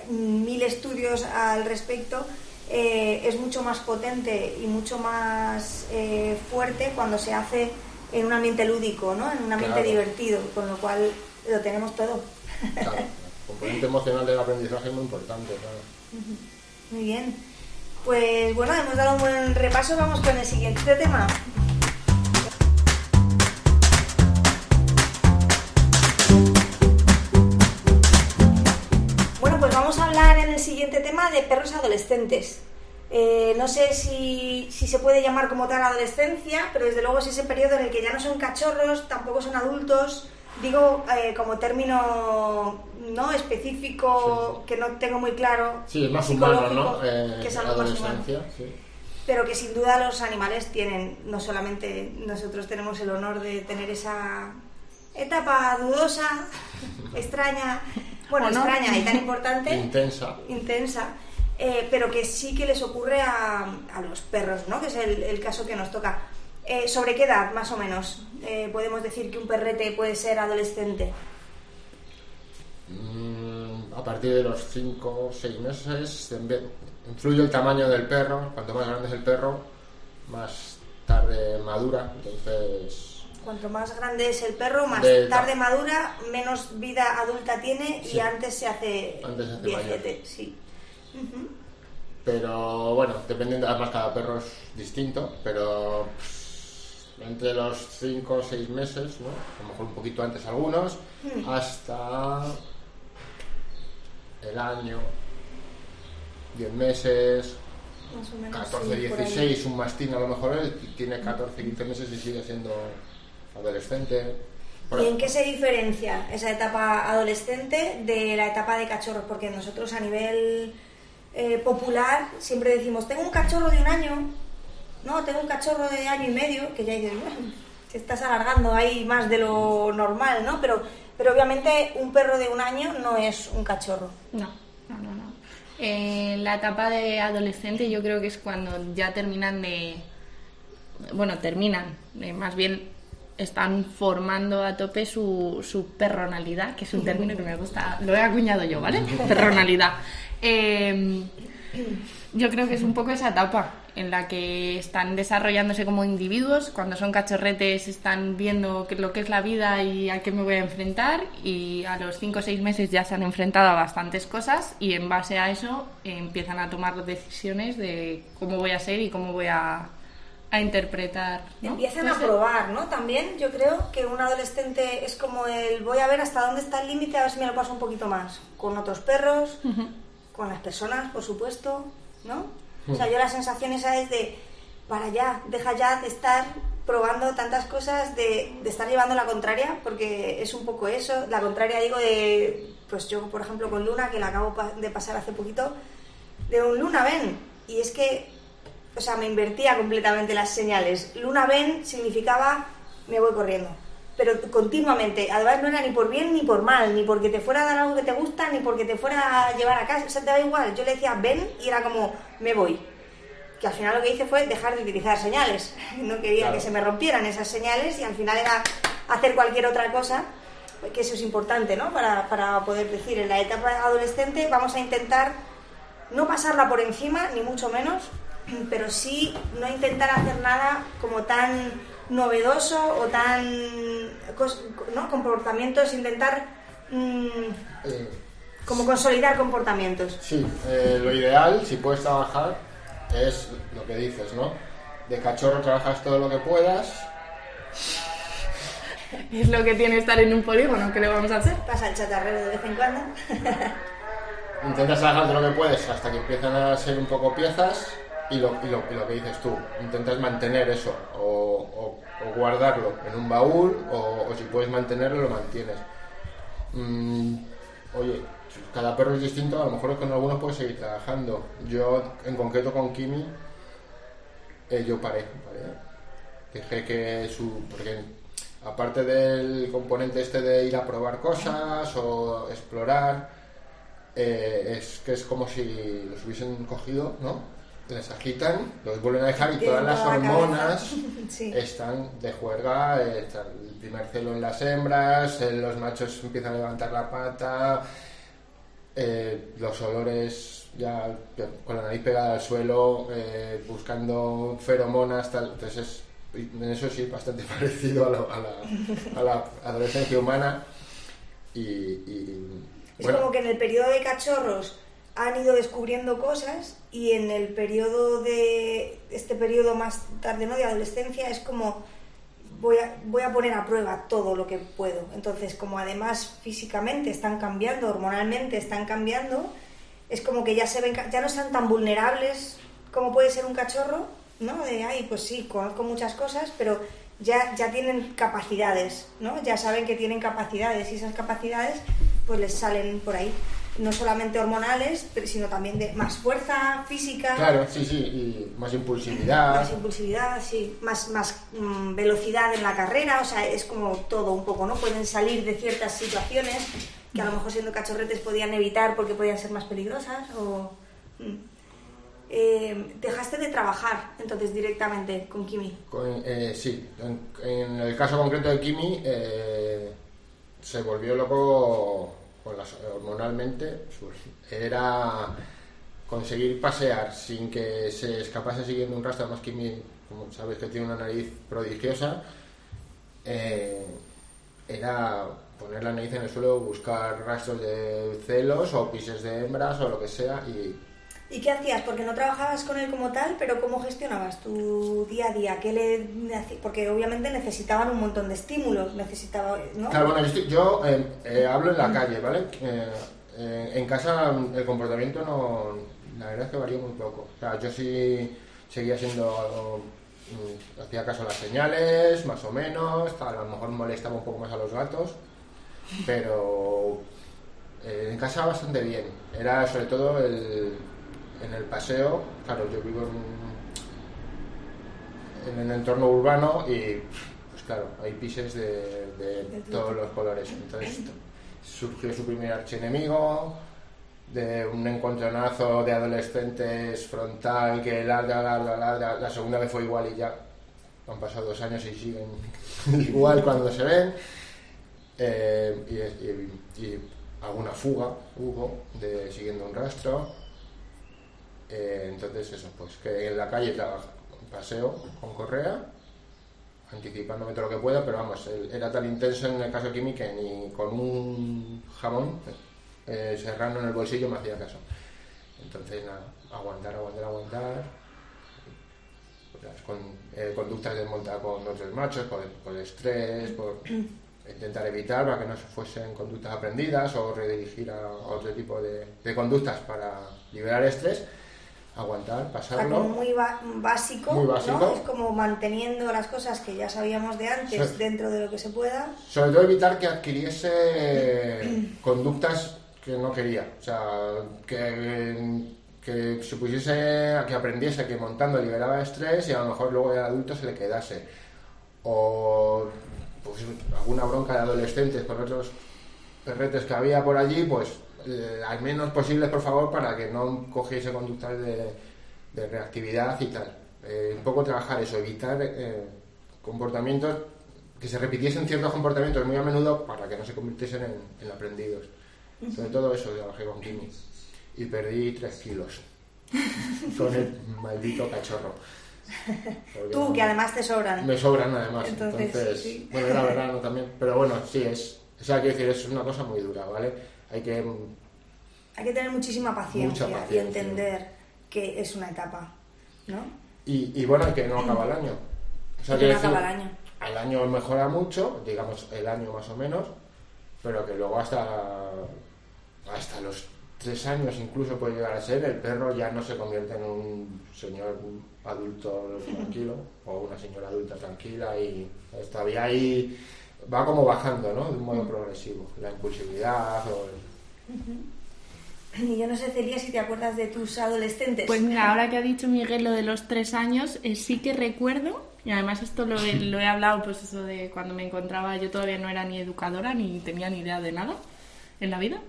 [SPEAKER 1] mil estudios al respecto, eh, es mucho más potente y mucho más eh, fuerte cuando se hace en un ambiente lúdico, ¿no? En un ambiente
[SPEAKER 3] Claro.
[SPEAKER 1] divertido, con lo cual lo tenemos todo.
[SPEAKER 3] Claro, el componente emocional del aprendizaje es muy importante, claro.
[SPEAKER 1] Muy bien. Pues bueno, hemos dado un buen repaso, vamos con el siguiente tema. Bueno, pues vamos a hablar en el siguiente tema de perros adolescentes. Eh, no sé si, si se puede llamar como tal adolescencia, pero desde luego es ese periodo en el que ya no son cachorros, tampoco son adultos. Digo eh, como término no específico que no tengo muy claro.
[SPEAKER 3] Sí, es más humano, ¿no? Eh,
[SPEAKER 1] que es algo más humano.
[SPEAKER 3] sí.
[SPEAKER 1] Pero que sin duda los animales tienen, no solamente nosotros tenemos el honor de tener esa etapa dudosa, extraña, bueno, extraña y tan importante,
[SPEAKER 3] Intensa.
[SPEAKER 1] intensa, eh, pero que sí que les ocurre a, a los perros, ¿no? Que es el, el caso que nos toca. Eh, ¿Sobre qué edad, más o menos, eh, podemos decir que un perrete puede ser adolescente?
[SPEAKER 3] Mm, a partir de los 5 o 6 meses influye el tamaño del perro. Cuanto más grande es el perro, más tarde madura. Entonces,
[SPEAKER 1] Cuanto más grande es el perro, más
[SPEAKER 3] De-
[SPEAKER 1] tarde madura, menos vida adulta tiene y
[SPEAKER 3] Sí.
[SPEAKER 1] antes se hace,
[SPEAKER 3] Antes se hace
[SPEAKER 1] viejete, sí.
[SPEAKER 3] Pero bueno, dependiendo, además cada perro es distinto, pero pues, entre los 5 o 6 meses, ¿no? a lo mejor un poquito antes algunos, hasta el año, 10 meses,
[SPEAKER 1] Más o menos.
[SPEAKER 3] 14,
[SPEAKER 1] sí, por ahí.
[SPEAKER 3] 16, un mastín a lo mejor él tiene 14, 15 meses y sigue siendo adolescente. Por
[SPEAKER 1] ¿Y en qué se diferencia esa etapa adolescente de la etapa de cachorros? Porque nosotros a nivel eh, popular siempre decimos, tengo un cachorro de un año, no, tengo un cachorro de año y medio, que ya dices, bueno, te estás alargando ahí más de lo normal, ¿no? Pero, pero obviamente un perro de un año no es un cachorro.
[SPEAKER 2] No, no, no, no. Eh, la etapa de adolescente yo creo que es cuando ya terminan de... Bueno, terminan, eh, más bien están formando a tope su, su perronalidad, que es un término que me gusta, lo he acuñado yo, ¿vale? Perronalidad. Eh, yo creo que es un poco esa etapa en la que están desarrollándose como individuos, cuando son cachorretes están viendo lo que es la vida y a qué me voy a enfrentar y a los 5 o 6 meses ya se han enfrentado a bastantes cosas y en base a eso empiezan a tomar decisiones de cómo voy a ser y cómo voy a, a interpretar. ¿no?
[SPEAKER 1] Empiezan
[SPEAKER 2] No
[SPEAKER 1] a probar, ¿no? También yo creo que un adolescente es como el voy a ver hasta dónde está el límite, a ver si me lo paso un poquito más. Con otros perros, con las personas, por supuesto, ¿no? O sea, yo la sensación esa es de, para ya, deja ya de estar probando tantas cosas, de, de estar llevando la contraria, porque es un poco eso. La contraria digo de, pues yo, por ejemplo, con Luna, que la acabo de pasar hace poquito, de un Luna, ven. Y es que o sea, me invertía completamente las señales. Luna ven significaba me voy corriendo. Pero continuamente, además no era ni por bien ni por mal, ni porque te fuera a dar algo que te gusta, ni porque te fuera a llevar a casa, o sea, te da igual. Yo le decía ven y era como me voy. Que al final lo que hice fue dejar de utilizar señales. No quería
[SPEAKER 3] Claro.
[SPEAKER 1] que se me rompieran esas señales y al final era hacer cualquier otra cosa, que eso es importante, ¿no? Para, para poder decir, en la etapa adolescente vamos a intentar no pasarla por encima, ni mucho menos, pero sí no intentar hacer nada como tan novedoso o tan ¿no? comportamientos, intentar mm,
[SPEAKER 3] Eh,
[SPEAKER 1] como consolidar comportamientos.
[SPEAKER 3] Sí, eh, lo ideal, si puedes trabajar, es lo que dices, ¿no? De cachorro trabajas todo lo que puedas,
[SPEAKER 2] Es lo que tiene estar en un polígono, ¿qué le vamos a hacer?
[SPEAKER 1] Pasa el chatarrero de vez en cuando.
[SPEAKER 3] intentas trabajar todo lo que puedes hasta que empiezan a ser un poco piezas y lo, y lo, y lo que dices tú, intentas mantener eso o, guardarlo en un baúl o, si puedes mantenerlo lo mantienes. Mm, oye, cada perro es distinto, a lo mejor con algunos puedes seguir trabajando. Yo en concreto con Kimi, eh, yo paré, paré. Que su... porque aparte del componente este de ir a probar cosas o explorar, eh, es que es como si los hubiesen cogido, ¿no? Les agitan, los vuelven a dejar y
[SPEAKER 1] Tienen
[SPEAKER 3] todas las
[SPEAKER 1] la
[SPEAKER 3] hormonas.
[SPEAKER 1] Sí.
[SPEAKER 3] están de juerga, eh, está el primer celo en las hembras, eh, los machos empiezan a levantar la pata, eh, los olores ya con la nariz pegada al suelo, eh, buscando feromonas, tal. Entonces, es- en eso sí, bastante parecido a, lo- a la, a la adolescencia humana. Y, y,
[SPEAKER 1] Es
[SPEAKER 3] bueno,
[SPEAKER 1] como que en el periodo de cachorros han ido descubriendo cosas y en el periodo de este periodo más tarde no de adolescencia es como voy a, voy a poner a prueba todo lo que puedo. Entonces como además físicamente están cambiando hormonalmente están cambiando es como que ya se ven ya no están tan vulnerables como puede ser un cachorro no de ay pues sí conozco muchas cosas pero ya ya tienen capacidades no ya saben que tienen capacidades y esas capacidades pues les salen por ahí no solamente hormonales sino también de más fuerza física
[SPEAKER 3] claro, sí, sí, y más impulsividad.
[SPEAKER 1] más impulsividad, sí, más, más mm, velocidad en la carrera, o sea, es como todo un poco, ¿no? Pueden salir de ciertas situaciones que a lo mejor siendo cachorretes podían evitar porque podían ser más peligrosas o, Mm. Eh, dejaste de trabajar entonces directamente con Kimi.
[SPEAKER 3] Con- eh, sí, en, en el caso concreto de Kimi eh, se volvió loco hormonalmente. su- Era conseguir pasear sin que se escapase siguiendo un rastro. Además, Kimi, como sabes que tiene una nariz prodigiosa, eh, era poner la nariz en el suelo, buscar rastros de celos o pises de hembras o lo que sea y
[SPEAKER 1] ¿Y qué hacías? Porque no trabajabas con él como tal, pero ¿cómo gestionabas tu día a día? ¿Qué le Porque obviamente necesitaban un montón de estímulos, necesitaba.
[SPEAKER 3] Claro, bueno, yo, estoy- yo, eh, eh, hablo en la calle, ¿vale? Eh, eh, en casa mm, el comportamiento no, la verdad es que varió muy poco. O sea, yo sí seguía siendo, mm, hacía caso a las señales, más o menos, a lo mejor molestaba un poco más a los gatos, pero en casa bastante bien. Era sobre todo el, en el paseo, claro, yo vivo en, en el entorno urbano y pues claro, hay pises de, de
[SPEAKER 1] De
[SPEAKER 3] todos
[SPEAKER 1] todo.
[SPEAKER 3] los colores. Entonces surgió su primer archienemigo, de un encontronazo de adolescentes frontal que ladra, ladra, ladra. La segunda vez fue igual y ya han pasado dos años y siguen igual cuando se ven. Eh, y, y- y alguna fuga hubo de siguiendo un rastro. Eh, entonces eso, pues que en la calle trabaja, paseo con correa, anticipándome todo lo que pueda, pero vamos, era tan intenso en el caso de Kimi que ni con un jamón eh, serrano en el bolsillo me hacía caso. Entonces nada, aguantar, aguantar, aguantar. Las con- eh, conductas de montar con otros machos, por, por estrés, por intentar evitar para que no se fuesen conductas aprendidas o redirigir a otro tipo de, de conductas para liberar estrés, aguantar,
[SPEAKER 1] sea,
[SPEAKER 3] pasarlo.
[SPEAKER 1] como muy básico,
[SPEAKER 3] Muy básico.
[SPEAKER 1] ¿no? Es como manteniendo las cosas que ya sabíamos de antes
[SPEAKER 3] Sí.
[SPEAKER 1] dentro de lo que se pueda.
[SPEAKER 3] Sobre todo evitar que adquiriese conductas que no quería. O sea, que, que se pusiese, que aprendiese que montando liberaba estrés y a lo mejor luego de adulto se le quedase. O pues, alguna bronca de adolescentes por otros perretes que había por allí, pues al menos posibles, por favor, para que no cogiese conductas de, de reactividad y tal. Eh, un poco trabajar eso, evitar eh, comportamientos que se repitiesen ciertos comportamientos muy a menudo para que no se convirtiesen en, en aprendidos. Sobre todo eso trabajé con Kimi. Y perdí 3 kilos. con el maldito cachorro. Porque
[SPEAKER 1] Tú,
[SPEAKER 3] no-
[SPEAKER 1] que además te sobran.
[SPEAKER 3] me sobran además.
[SPEAKER 1] Entonces,
[SPEAKER 3] Entonces,
[SPEAKER 1] sí.
[SPEAKER 3] bueno, era verano también. Pero bueno, sí, es. O sea, quiero decir, es una cosa muy dura, ¿vale? Hay que.
[SPEAKER 1] Hay que tener muchísima paciencia, y entender que es una etapa, ¿no?
[SPEAKER 3] Y, y bueno, que no acaba el año. O sea,
[SPEAKER 1] Que no acaba el año.
[SPEAKER 3] al año mejora mucho, digamos el año más o menos, pero que luego hasta, hasta los tres años incluso puede llegar a ser, el perro ya no se convierte en un señor adulto tranquilo o una señora adulta tranquila y todavía ahí va como bajando, ¿no? De un
[SPEAKER 1] Mm.
[SPEAKER 3] modo progresivo, la impulsividad o el-
[SPEAKER 1] Y yo no sé, Celia, si te acuerdas de tus adolescentes.
[SPEAKER 2] Pues mira, ahora que ha dicho Miguel lo de los tres años, eh, sí que recuerdo, y además esto lo he, lo he hablado, pues eso de cuando me encontraba, yo todavía no era ni educadora ni tenía ni idea de nada en la vida.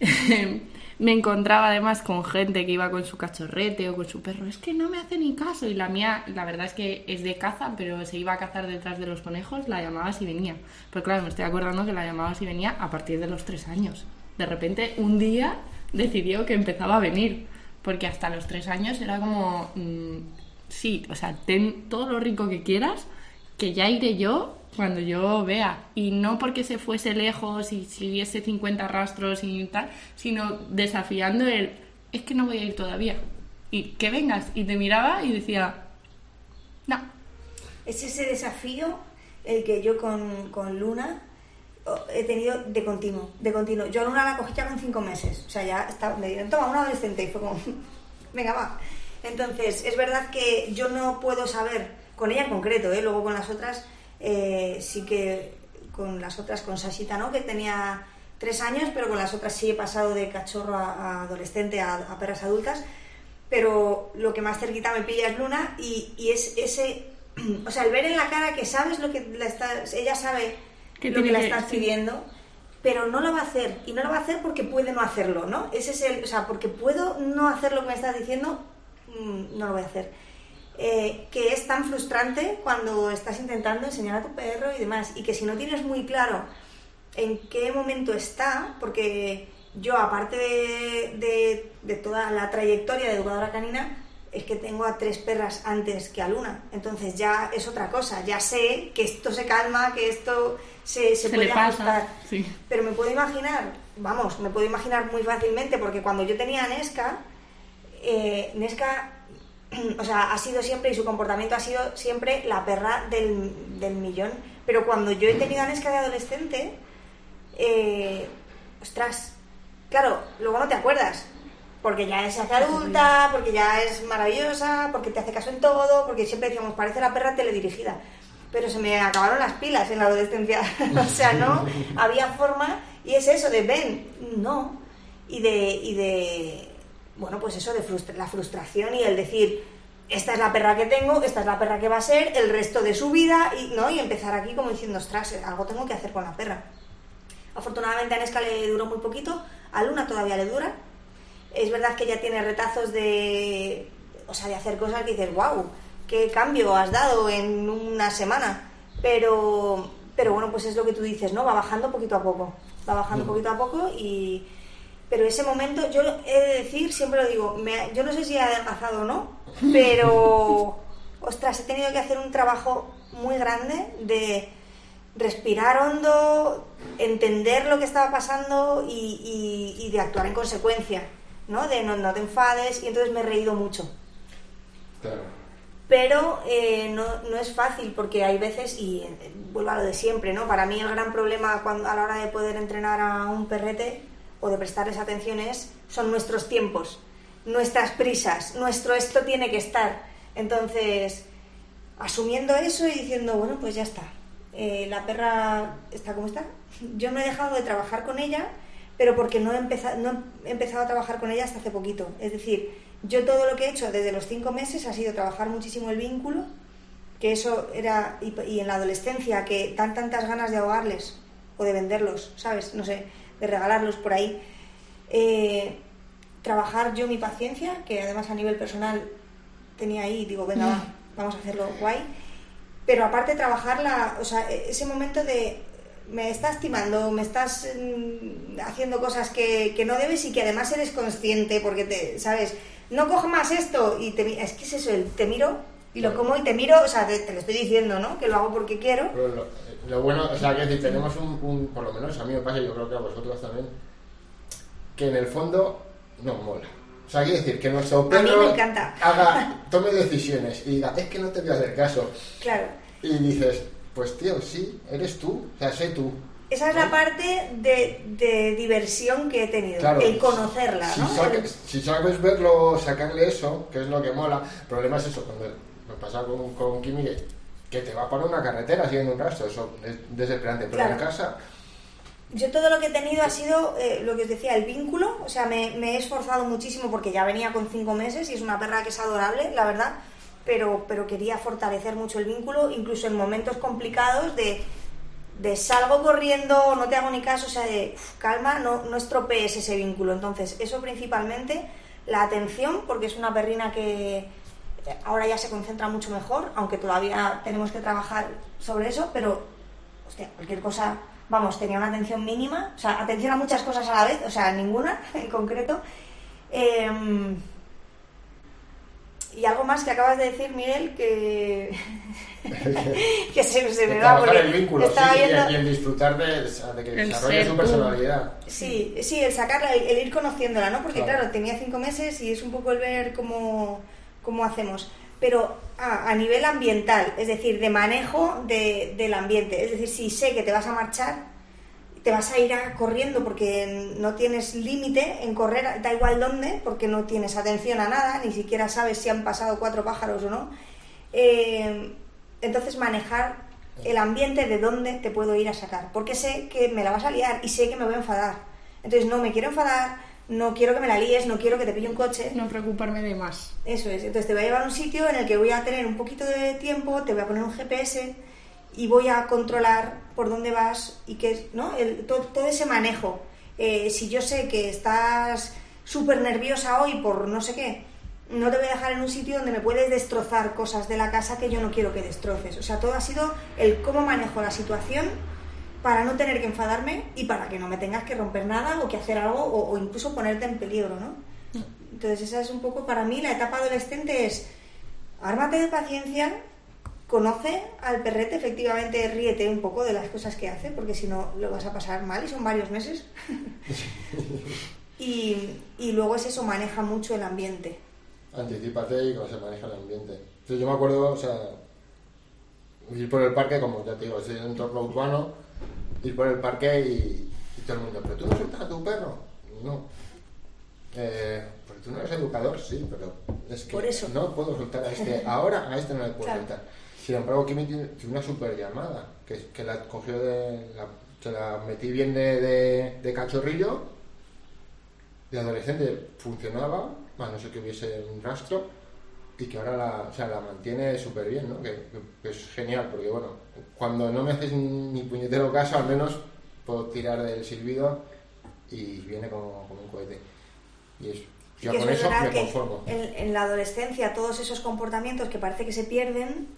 [SPEAKER 2] me encontraba además con gente que iba con su cachorrete o con su perro, es que no me hace ni caso. Y la mía, la verdad es que es de caza, pero se iba a cazar detrás de los conejos, la llamabas y venía. Pero claro, me estoy acordando que la llamabas y venía a partir de los tres años. De repente, un día decidió que empezaba a venir, porque hasta los tres años era como, mm, sí, o sea, ten todo lo rico que quieras, que ya iré yo cuando yo vea. Y no porque se fuese lejos y siguiese 50 rastros y tal, sino desafiando el, es que no voy a ir todavía. Y que vengas. Y te miraba y decía, no.
[SPEAKER 1] Es ese desafío el que yo con, con Luna he tenido de continuo, de continuo. Yo a Luna la cogí ya con cinco meses, o sea, ya estaba, me dieron, toma, una adolescente, y fue como, venga, va. Entonces, es verdad que yo no puedo saber, con ella en concreto, ¿eh? luego con las otras, eh, sí que, con las otras, con Sashita, ¿no? Que tenía tres años, pero con las otras sí he pasado de cachorro a, a adolescente, a, a perras adultas pero lo que más cerquita me pilla es Luna y, y es ese, o sea, el ver en la cara que sabes lo que la estás, ella sabe
[SPEAKER 2] Que
[SPEAKER 1] lo que la
[SPEAKER 2] que-
[SPEAKER 1] estás
[SPEAKER 2] sí.
[SPEAKER 1] pidiendo pero no lo va a hacer. Y no lo va a hacer porque puede no hacerlo, ¿no? Ese es el, o sea, porque puedo no hacer lo que me estás diciendo, mm, no lo voy a hacer. Eh, que es tan frustrante cuando estás intentando enseñar a tu perro y demás, y que si no tienes muy claro en qué momento está, porque yo, aparte de, de, toda la trayectoria de educadora canina, es que tengo a tres perras antes que a Luna. Entonces ya es otra cosa. Ya sé que esto se calma, que esto se, se, puede ajustar. Pero me puedo imaginar, vamos, me puedo imaginar muy fácilmente, porque cuando yo tenía a Nesca, eh, Nesca, o sea, ha sido siempre, y su comportamiento ha sido siempre la perra del, del millón. Pero cuando yo he tenido a Nesca de adolescente, eh, ostras, claro, luego no te acuerdas, porque ya es hace adulta, porque ya es maravillosa, porque te hace caso en todo, porque siempre decíamos, parece la perra teledirigida. Pero se me acabaron las pilas en la adolescencia. o sea, no había forma. Y es eso de ven, no. Y de, y de bueno, pues eso de la frustración y el decir, esta es la perra que tengo, esta es la perra que va a ser el resto de su vida, y, ¿no? y empezar aquí como diciendo, ostras, algo tengo que hacer con la perra. Afortunadamente a Nesca le duró muy poquito, a Luna todavía le dura. Es verdad que ella tiene retazos de, o sea, de hacer cosas que dices, wow, qué cambio has dado en una semana. Pero, pero bueno, pues es lo que tú dices, ¿no? Va bajando poquito a poco, va bajando poquito a poco y... Pero ese momento, yo he de decir, siempre lo digo, yo no sé si he adelgazado o no, pero, ostras, he tenido que hacer un trabajo muy grande de respirar hondo, entender lo que estaba pasando y, de actuar en consecuencia, ¿no? De no, te enfades y entonces me he reído mucho. Pero eh, no, no, es fácil porque hay veces, y eh, vuelvo a lo de siempre, ¿no? Para mí el gran problema cuando, a la hora de poder entrenar a un perrete o de prestarles atención es, son nuestros tiempos, nuestras prisas, nuestro esto tiene que estar. Entonces, asumiendo eso y diciendo, bueno, pues ya está, eh, la perra está como está. Yo no he dejado de trabajar con ella, pero porque no he, empezado, no he empezado a trabajar con ella hasta hace poquito. Es decir, yo todo lo que he hecho desde los cinco meses ha sido trabajar muchísimo el vínculo, que eso era, y, en la adolescencia, que dan tantas ganas de ahogarles o de venderlos, ¿sabes? No sé, de regalarlos por ahí. Eh, trabajar yo mi paciencia, que además a nivel personal tenía ahí, digo, venga, mm. vamos a hacerlo guay pero aparte trabajarla, o sea, e-, ese momento de me estás timando, me estás mm, haciendo cosas que, que, no debes y que además eres consciente porque te, ¿sabes? No cojo más esto y te, es que es eso, el te miro y lo como y te miro, o sea, te, lo estoy diciendo, ¿no? Que lo hago porque quiero.
[SPEAKER 3] Lo, bueno, o sea, que decir, tenemos un, por lo menos a mí me pasa, yo creo que a vosotros también, que en el fondo no mola. O sea, quiere decir que nuestro
[SPEAKER 1] perro
[SPEAKER 3] haga, tome decisiones y diga, es que no te voy a hacer caso.
[SPEAKER 1] Claro.
[SPEAKER 3] Y dices, pues tío, sí, eres tú, o sea, sé tú.
[SPEAKER 1] Esa es la parte de, diversión que he tenido, el conocerla,
[SPEAKER 3] si
[SPEAKER 1] ¿no?
[SPEAKER 3] si sabes verlo, sacarle eso, que es lo que mola, el problema es eso, cuando me pasa con, con Kimi, que te va por una carretera siguiendo un rastro, eso es desesperante, pero en casa
[SPEAKER 1] yo todo lo que he tenido ha sido eh, lo que os decía, el vínculo. O sea, me, he esforzado muchísimo porque ya venía con cinco meses y es una perra que es adorable, la verdad. Pero, pero quería fortalecer mucho el vínculo, incluso en momentos complicados de, de salgo corriendo, no te hago ni caso, o sea, de calma, no, no estropees ese vínculo. Entonces, eso principalmente, la atención, porque es una perrina que ahora ya se concentra mucho mejor, aunque todavía tenemos que trabajar sobre eso, pero, hostia, cualquier cosa vamos, tenía una atención mínima, o sea, atención a muchas cosas a la vez, o sea, ninguna en concreto. Em, y algo más que acabas de decir, Miguel, que, que se, me va
[SPEAKER 3] porque el vínculo, sí, y, el disfrutar de, que desarrolle su personalidad.
[SPEAKER 1] Sí, sí, el sacarla, el, ir conociéndola, ¿no? Porque claro. tenía cinco meses y es un poco el ver cómo, cómo hacemos pero a, nivel ambiental, es decir, de manejo del ambiente. Es decir, si sé que te vas a marchar, te vas a ir corriendo porque no tienes límite en correr, da igual dónde, porque no tienes atención a nada, ni siquiera sabes si han pasado cuatro pájaros o no. Eh, entonces manejar el ambiente de dónde te puedo ir a sacar, porque sé que me la vas a liar y sé que me voy a enfadar. Entonces no me quiero enfadar, no quiero que me la líes, no quiero que te pille un coche.
[SPEAKER 2] No preocuparme de más.
[SPEAKER 1] Eso es, entonces te voy a llevar a un sitio en el que voy a tener un poquito de tiempo, te voy a poner un GPS y voy a controlar por dónde vas y que, ¿no? El, todo, todo ese manejo. Eh, si yo sé que estás súper nerviosa hoy por no sé qué, no te voy a dejar en un sitio donde me puedes destrozar cosas de la casa que yo no quiero que destroces. O sea, todo ha sido el cómo manejo la situación para no tener que enfadarme y para que no me tengas que romper nada o que hacer algo o, o incluso ponerte en peligro, ¿no? Entonces esa es un poco para mí la etapa adolescente es ármate de paciencia, conoce al perrete, efectivamente ríete un poco de las cosas que hace, porque si no lo vas a pasar mal y son varios meses. y, y luego es eso, maneja mucho el ambiente.
[SPEAKER 3] Anticípate y cómo se maneja el ambiente. Yo me acuerdo, o sea, ir por el parque, como ya te digo, en un entorno urbano, ir por el parque y, y todo el mundo, ¿pero tú no sueltas a tu perro? No. Eh, porque tú no eres educador, sí, pero es que
[SPEAKER 1] Por eso.
[SPEAKER 3] no puedo soltar a este. Ahora a este no le puedo
[SPEAKER 1] Claro.
[SPEAKER 3] soltar. Sin embargo, Kimi tiene, tiene una super llamada, que, que la cogió de. La, se la metí bien de, de, de cachorrillo, de adolescente funcionaba, a no sé que hubiese un rastro, y que ahora la, o sea, la mantiene súper bien, ¿no? Que es genial, porque bueno, cuando no me haces ni puñetero caso, al menos puedo tirar del silbido y viene como, como un cohete. Y eso. Yo con
[SPEAKER 1] es
[SPEAKER 3] eso me conformo.
[SPEAKER 1] En, en la adolescencia todos esos comportamientos que parece que se pierden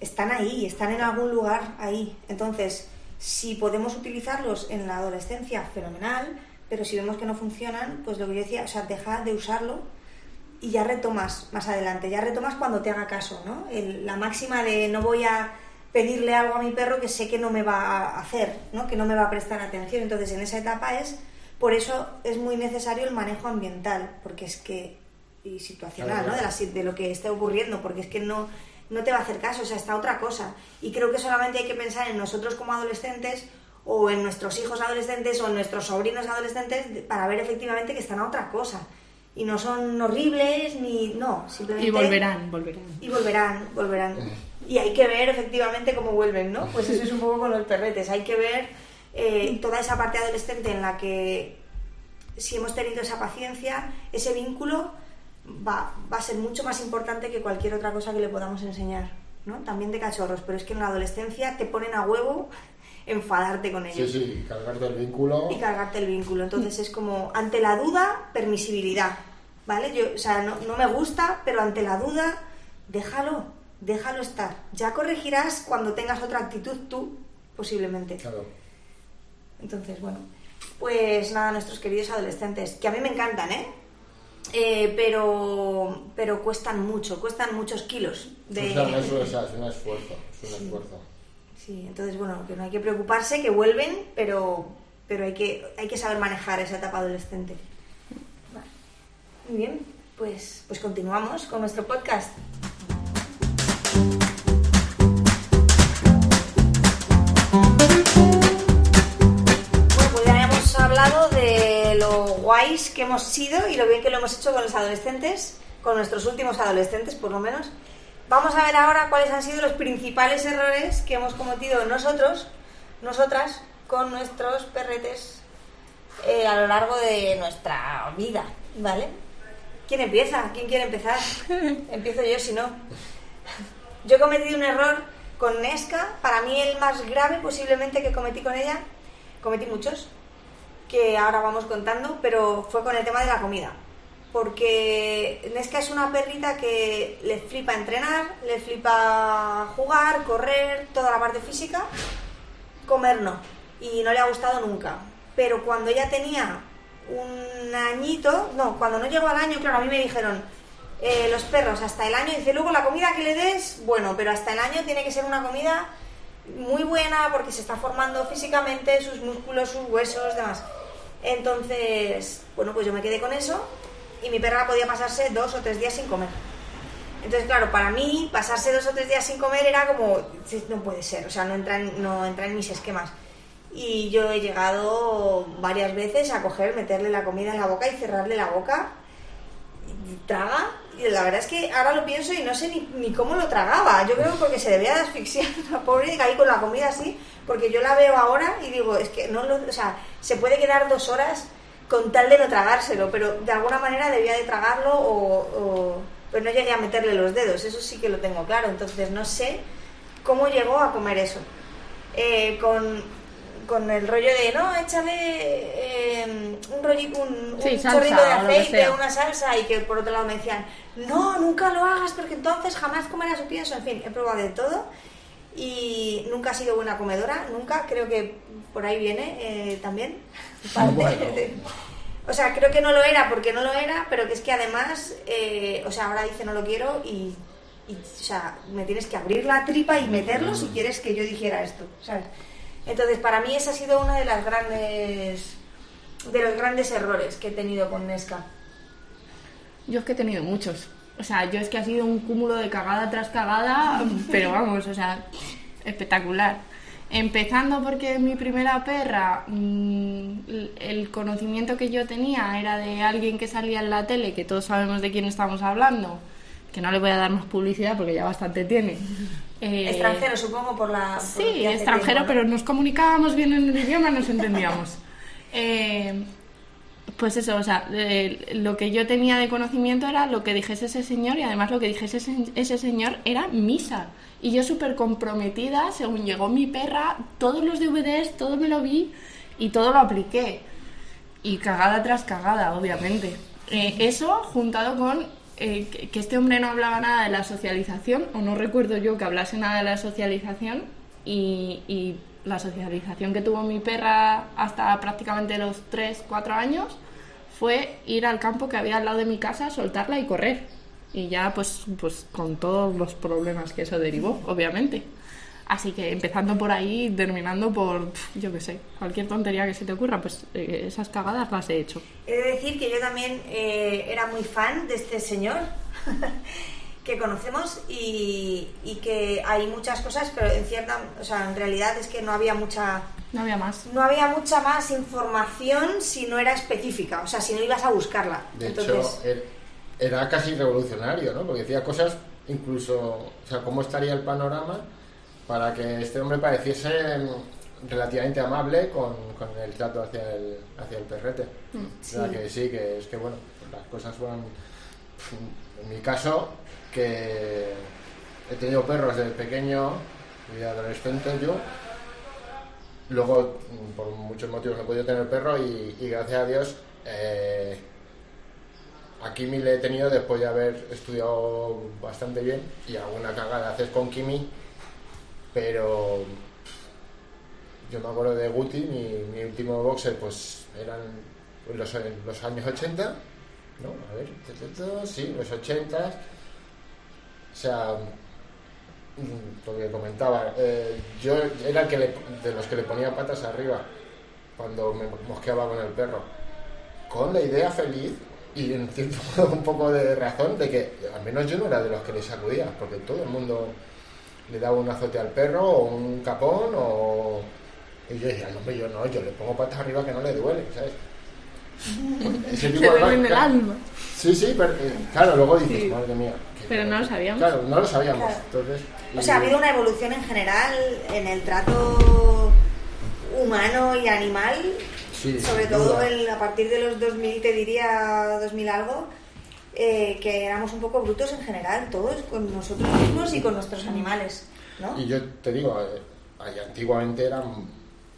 [SPEAKER 1] están ahí, están en algún lugar ahí. Entonces, si podemos utilizarlos en la adolescencia, fenomenal, pero si vemos que no funcionan, pues lo que yo decía, o sea, deja de usarlo y ya retomas más adelante, ya retomas cuando te haga caso, ¿no? El- la máxima de no voy a pedirle algo a mi perro que sé que no me va a hacer, ¿no? Que no me va a prestar atención. Entonces, en esa etapa es, por eso es muy necesario el manejo ambiental, porque es que, y situacional, ¿no? De, la si- de lo que esté ocurriendo, porque es que no, no te va a hacer caso, o sea, está otra cosa. Y creo que solamente hay que pensar en nosotros como adolescentes o en nuestros hijos adolescentes o en nuestros sobrinos adolescentes para ver efectivamente que están a otra cosa. Y no son horribles ni... No, simplemente...
[SPEAKER 2] Y volverán, volverán.
[SPEAKER 1] Y volverán, volverán. Y hay que ver efectivamente cómo vuelven, ¿no? Pues eso es un poco con los perretes. Hay que ver eh, toda esa parte adolescente en la que si hemos tenido esa paciencia, ese vínculo va, va a ser mucho más importante que cualquier otra cosa que le podamos enseñar, ¿no? También de cachorros, pero es que en la adolescencia te ponen a huevo enfadarte con
[SPEAKER 3] Sí,
[SPEAKER 1] ellos
[SPEAKER 3] sí, cargarte el vínculo.
[SPEAKER 1] y cargarte el vínculo. Entonces es como, ante la duda, permisibilidad, ¿vale? Yo, o sea, no, no me gusta, pero ante la duda, déjalo, déjalo estar. Ya corregirás cuando tengas otra actitud tú, posiblemente.
[SPEAKER 3] Claro.
[SPEAKER 1] Entonces, bueno, pues nada, nuestros queridos adolescentes, que a mí me encantan, ¿eh? Eh, pero, pero cuestan mucho, cuestan muchos kilos. De...
[SPEAKER 3] Es un esfuerzo, es un
[SPEAKER 1] Sí.
[SPEAKER 3] esfuerzo.
[SPEAKER 1] Sí, entonces bueno, que no hay que preocuparse, que vuelven, pero, pero hay, que, hay que saber manejar esa etapa adolescente. Vale. Muy bien, pues, pues continuamos con nuestro podcast. De lo guays que hemos sido y lo bien que lo hemos hecho con los adolescentes, con nuestros últimos adolescentes por lo menos. Vamos a ver ahora cuáles han sido los principales errores que hemos cometido nosotros, nosotras, con nuestros perretes eh, a lo largo de nuestra vida, ¿vale? ¿Quién empieza? ¿Quién quiere empezar? Empiezo yo, si no. Yo he cometido un error con Nesca, para mí el más grave posiblemente que cometí con ella, cometí muchos, que ahora vamos contando, pero fue con el tema de la comida. Porque Nesca es una perrita que le flipa entrenar, le flipa jugar, correr, toda la parte física, comer no. Y no le ha gustado nunca. Pero cuando ella tenía un añito, no, cuando no llegó al año, claro, a mí me dijeron, eh, los perros hasta el año, dice, luego la comida que le des, bueno, pero hasta el año tiene que ser una comida muy buena porque se está formando físicamente sus músculos, sus huesos, demás. Entonces, bueno, pues yo me quedé con eso y mi perra podía pasarse dos o tres días sin comer. Entonces, claro, para mí pasarse dos o tres días sin comer era como, "Sí, no puede ser, o sea, no entra en, no entra en mis esquemas. Y yo he llegado varias veces a coger, meterle la comida en la boca y cerrarle la boca. Traga. La verdad es que ahora lo pienso y no sé ni, cómo lo tragaba. Yo creo porque se debía de asfixiar la pobre ahí con la comida así. Porque yo la veo ahora y digo, es que no lo. O sea, se puede quedar dos horas con tal de no tragárselo, pero de alguna manera debía de tragarlo o, o- Pero no llegué a meterle los dedos, eso sí que lo tengo claro. Entonces no sé cómo llegó a comer eso. eh, con, con el rollo de, no, échale eh, un, rollo, un,
[SPEAKER 2] Sí,
[SPEAKER 1] un
[SPEAKER 2] salsa
[SPEAKER 1] chorrito de aceite, una salsa, y que por otro lado me decían, no, nunca lo hagas porque entonces jamás comerás su pienso. En fin, he probado de todo y nunca he sido buena comedora, nunca, creo que por ahí viene eh, también. parte
[SPEAKER 3] Bueno.
[SPEAKER 1] de- o sea, creo que no lo era porque no lo era, pero que es que además, eh, o sea, ahora dice no lo quiero y, y, o sea, me tienes que abrir la tripa y meterlo si quieres que yo dijera esto, ¿sabes? Entonces, para mí esa ha sido una de las grandes de los grandes errores que he tenido con Nesca.
[SPEAKER 2] Yo es que he tenido muchos. O sea, yo es que ha sido un cúmulo de cagada tras cagada, pero vamos, o sea, espectacular. Empezando porque mi primera perra, mm, el conocimiento que yo tenía era de alguien que salía en la tele, que todos sabemos de quién estamos hablando, que no le voy a dar más publicidad porque ya bastante tiene. Eh,
[SPEAKER 1] Extranjero, supongo, por la... por
[SPEAKER 2] Sí, extranjero, pero nos comunicábamos bien en el idioma, nos entendíamos. Eh, pues eso, o sea, eh, lo que yo tenía de conocimiento era lo que dijese ese señor y además lo que dijese ese, ese señor era misa. Y yo súper comprometida, según llegó mi perra, todos los DVDs, todo me lo vi y todo lo apliqué. Y cagada tras cagada, obviamente. Eh, eso juntado con eh, que este hombre no hablaba nada de la socialización, o no recuerdo yo que hablase nada de la socialización, y, y la socialización que tuvo mi perra hasta prácticamente los 3, 4 años fue ir al campo que había al lado de mi casa, soltarla y correr. Y ya pues, pues con todos los problemas que eso derivó, obviamente. Así que empezando por ahí, terminando por, yo qué sé, cualquier tontería que se te ocurra, pues eh, esas cagadas las he hecho.
[SPEAKER 1] He de decir que yo también eh, era muy fan de este señor que conocemos y, y que hay muchas cosas, pero en cierta, o sea, en realidad es que no había mucha
[SPEAKER 2] No había más.
[SPEAKER 1] no había mucha más información si no era específica, o sea, si no ibas a buscarla.
[SPEAKER 3] De
[SPEAKER 1] Entonces,
[SPEAKER 3] hecho, er- era casi revolucionario, ¿no? Porque decía cosas, incluso, o sea, cómo estaría el panorama para que este hombre pareciese mm, relativamente amable con, con el trato hacia el, hacia el perrete. O sea, que sí, que es que, bueno, las cosas fueron... En mi caso, que he tenido perros desde pequeño y adolescente yo, Luego, mm, por muchos motivos, no he podido tener perro y, y gracias a Dios, eh, a Kimi le he tenido después de haber estudiado bastante bien y alguna cagada haces con Kimi, pero yo me acuerdo de Guti, mi, último boxer, pues eran los, años 80, ¿no? A ver, sí, los 80. O sea, mm, lo que comentaba, eh, yo era el que le- de los que le ponía patas arriba cuando me mosqueaba con el perro, con la idea feliz y un poco de razón de que al menos yo no era de los que le sacudía, porque todo el mundo le daba un azote al perro o un capón o... Y yo decía, no, hombre, yo no, yo le pongo patas arriba que no le duele, ¿sabes? Ese
[SPEAKER 2] Te
[SPEAKER 3] tipo de
[SPEAKER 2] duele en el alma.
[SPEAKER 3] Sí, sí, pero eh, claro, luego dices,
[SPEAKER 2] Sí.
[SPEAKER 3] madre mía.
[SPEAKER 2] Pero no lo sabíamos.
[SPEAKER 3] Claro, no lo sabíamos.
[SPEAKER 1] Claro.
[SPEAKER 3] Entonces,
[SPEAKER 1] o sea, ha habido una evolución en general en el trato humano y animal,
[SPEAKER 3] Sí,
[SPEAKER 1] sobre todo el- a partir de los 2000, te diría 2000 algo, eh, que éramos un poco brutos en general, todos, con nosotros mismos y con nuestros animales, ¿no?
[SPEAKER 3] Y yo te digo, eh, antiguamente eran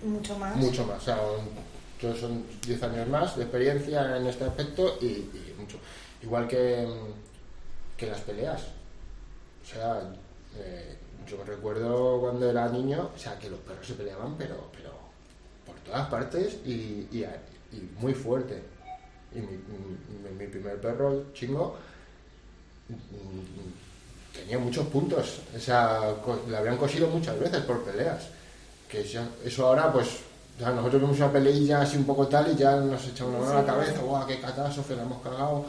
[SPEAKER 1] Mucho más.
[SPEAKER 3] mucho más. O sea, yo son 10 años más de experiencia en este aspecto y, y mucho. Igual que, que las peleas. O sea, eh, yo me recuerdo cuando era niño, o sea, que los perros se peleaban, pero, pero por todas partes y, y, a- y muy fuerte. Y mi, mi- mi primer perro, chingo, tenía muchos puntos. O sea, le habían cosido muchas veces por peleas. Que ya- eso ahora, pues, ya nosotros vemos una peleilla así un poco tal y ya nos echamos una mano a la cabeza, ¡guau, qué catástrofe, la hemos cagado!